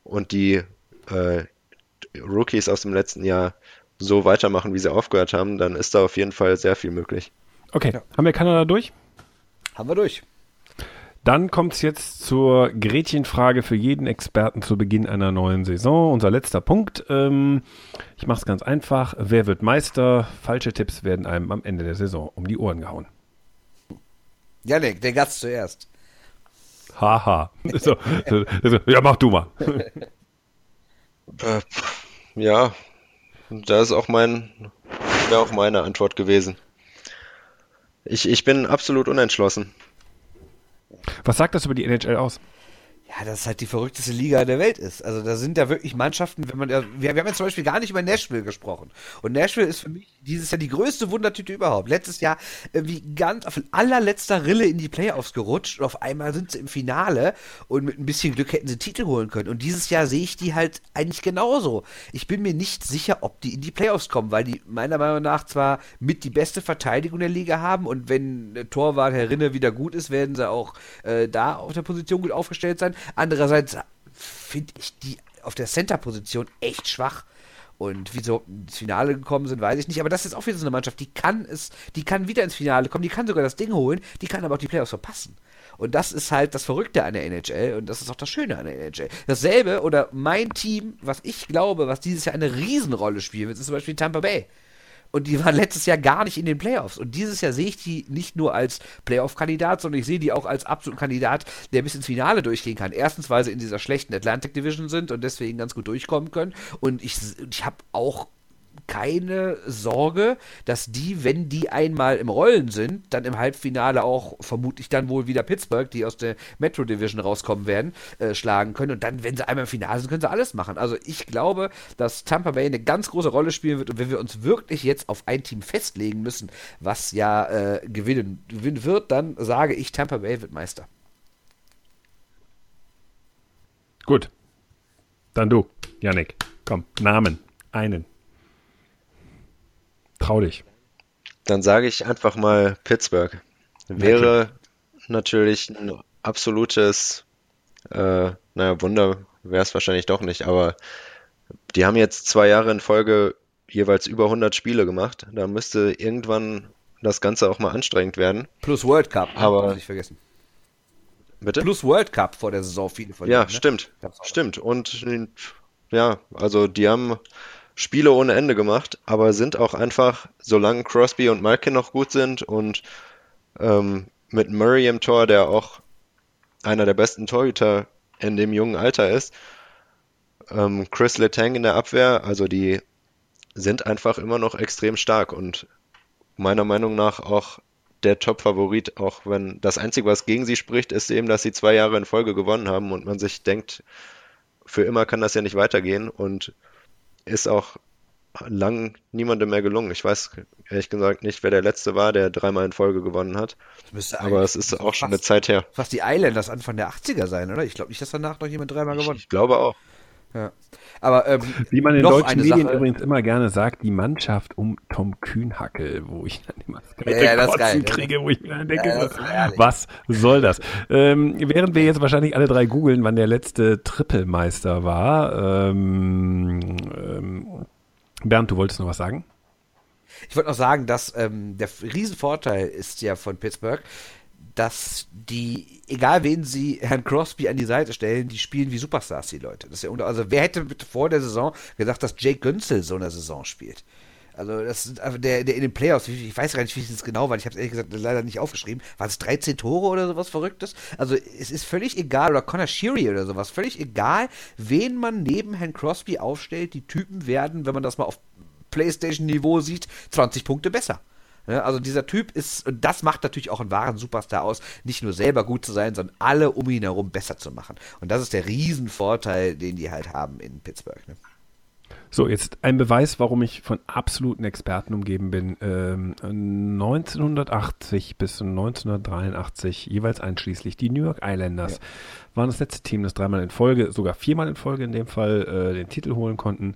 und die äh, Rookies aus dem letzten Jahr so weitermachen, wie sie aufgehört haben, dann ist da auf jeden Fall sehr viel möglich. Okay, ja. haben wir Kanada durch? Haben wir durch. Dann kommt es jetzt zur Gretchenfrage für jeden Experten zu Beginn einer neuen Saison. Unser letzter Punkt. Ähm, ich mache es ganz einfach. Wer wird Meister? Falsche Tipps werden einem am Ende der Saison um die Ohren gehauen. Janik, der Gast zuerst. Haha. so, so, so, ja, mach du mal. Äh, ja, da ist auch mein, wäre auch meine Antwort gewesen. Ich, ich bin absolut unentschlossen. Was sagt das über die NHL aus? Ja, das ist halt die verrückteste Liga der Welt ist. Also da sind ja wirklich Mannschaften, wenn man, wir, wir haben ja zum Beispiel gar nicht über Nashville gesprochen. Und Nashville ist für mich dieses Jahr die größte Wundertüte überhaupt. Letztes Jahr wie ganz auf allerletzter Rille in die Playoffs gerutscht und auf einmal sind sie im Finale und mit ein bisschen Glück hätten sie Titel holen können. Und dieses Jahr sehe ich die halt eigentlich genauso. Ich bin mir nicht sicher, ob die in die Playoffs kommen, weil die meiner Meinung nach zwar mit die beste Verteidigung der Liga haben und wenn Torwart Herr Rinne wieder gut ist, werden sie auch äh, da auf der Position gut aufgestellt sein. Andererseits finde ich die auf der Center-Position echt schwach. Und wie so ins Finale gekommen sind, weiß ich nicht. Aber das ist auch wieder so eine Mannschaft, die kann es, die kann wieder ins Finale kommen, die kann sogar das Ding holen, die kann aber auch die Playoffs verpassen. Und das ist halt das Verrückte an der NHL und das ist auch das Schöne an der NHL. Dasselbe oder mein Team, was ich glaube, was dieses Jahr eine Riesenrolle spielen wird, ist zum Beispiel Tampa Bay. Und die waren letztes Jahr gar nicht in den Playoffs. Und dieses Jahr sehe ich die nicht nur als Playoff-Kandidat, sondern ich sehe die auch als absoluten Kandidat, der bis ins Finale durchgehen kann. Erstens, weil sie in dieser schlechten Atlantic Division sind und deswegen ganz gut durchkommen können. Und ich, ich habe auch keine Sorge, dass die, wenn die einmal im Rollen sind, dann im Halbfinale auch vermutlich dann wohl wieder Pittsburgh, die aus der Metro Division rauskommen werden, äh, schlagen können. Und dann, wenn sie einmal im Finale sind, können sie alles machen. Also ich glaube, dass Tampa Bay eine ganz große Rolle spielen wird. Und wenn wir uns wirklich jetzt auf ein Team festlegen müssen, was ja äh, gewinnen, gewinnen wird, dann sage ich, Tampa Bay wird Meister. Gut. Dann du, Yannick. Komm, Namen. Einen. Trau dich. Dann sage ich einfach mal Pittsburgh. Wäre okay. natürlich ein absolutes, äh, naja, Wunder wäre es wahrscheinlich doch nicht, aber die haben jetzt zwei Jahre in Folge jeweils über 100 Spiele gemacht. Da müsste irgendwann das Ganze auch mal anstrengend werden. Plus World Cup, ne? aber nicht vergessen. Bitte? Plus World Cup vor der Saison viele von Ja, ne? stimmt. Stimmt. Und ja, also die haben Spiele ohne Ende gemacht, aber sind auch einfach, solange Crosby und Malkin noch gut sind und ähm, mit Murray im Tor, der auch einer der besten Torhüter in dem jungen Alter ist, ähm, Chris Letang in der Abwehr, also die sind einfach immer noch extrem stark und meiner Meinung nach auch der Top-Favorit, auch wenn das Einzige, was gegen sie spricht, ist eben, dass sie zwei Jahre in Folge gewonnen haben und man sich denkt, für immer kann das ja nicht weitergehen und ist auch lang niemandem mehr gelungen. Ich weiß ehrlich gesagt nicht, wer der letzte war, der dreimal in Folge gewonnen hat. Aber es ist auch schon eine Zeit her. Fast die Islanders Anfang der 80er sein, oder? Ich glaube nicht, dass danach noch jemand dreimal gewonnen hat. Ich, ich glaube auch. Ja. Aber ähm, wie man in deutschen Medien Sache, übrigens immer gerne sagt, die Mannschaft um Tom Kühnhackel, wo ich dann immer das kalte ja, Kotzen geil, kriege, wo ich mir dann denke, ja, so, was soll das? Ähm, während wir jetzt wahrscheinlich alle drei googeln, wann der letzte Trippelmeister war, ähm, ähm, Bernd, du wolltest noch was sagen? Ich wollte noch sagen, dass ähm, der Riesenvorteil ist ja von Pittsburgh, dass die, egal wen sie Herrn Crosby an die Seite stellen, die spielen wie Superstars, die Leute. Das ist ja, also wer hätte vor der Saison gedacht, dass Jake Günzel so eine Saison spielt? Also das ist der, der in den Playoffs, ich weiß gar nicht, wie es genau war, ich habe es ehrlich gesagt leider nicht aufgeschrieben. War es 13 Tore oder sowas Verrücktes? Also es ist völlig egal, oder Connor Sheary oder sowas, völlig egal, wen man neben Herrn Crosby aufstellt, die Typen werden, wenn man das mal auf Playstation-Niveau sieht, 20 Punkte besser. Ja, also dieser Typ ist, und das macht natürlich auch einen wahren Superstar aus, nicht nur selber gut zu sein, sondern alle um ihn herum besser zu machen. Und das ist der Riesenvorteil, den die halt haben in Pittsburgh. Ne? So, jetzt ein Beweis, warum ich von absoluten Experten umgeben bin. Ähm, 1980 bis 1983, jeweils einschließlich die New York Islanders, ja. waren das letzte Team, das dreimal in Folge, sogar viermal in Folge in dem Fall, äh, den Titel holen konnten.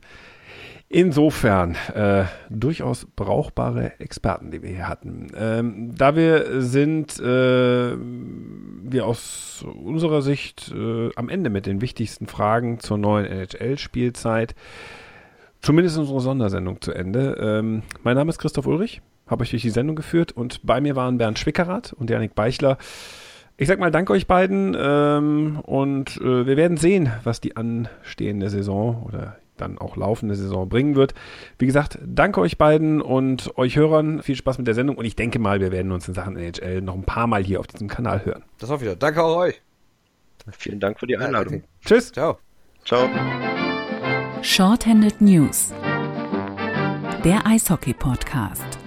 Insofern äh, durchaus brauchbare Experten, die wir hier hatten. Ähm, da wir sind, äh, wir aus unserer Sicht äh, am Ende mit den wichtigsten Fragen zur neuen NHL-Spielzeit. Zumindest unsere Sondersendung zu Ende. Ähm, mein Name ist Christoph Ulrich, habe euch durch die Sendung geführt und bei mir waren Bernd Schwickerath und Janik Beichler. Ich sag mal danke euch beiden ähm, und äh, wir werden sehen, was die anstehende Saison oder dann auch laufende Saison bringen wird. Wie gesagt, danke euch beiden und euch Hörern. Viel Spaß mit der Sendung und ich denke mal, wir werden uns in Sachen NHL noch ein paar Mal hier auf diesem Kanal hören. Das auch wieder. Danke auch euch. Vielen Dank für die Einladung. Ja, Tschüss. Ciao. Ciao. Shorthanded News. Der Eishockey-Podcast.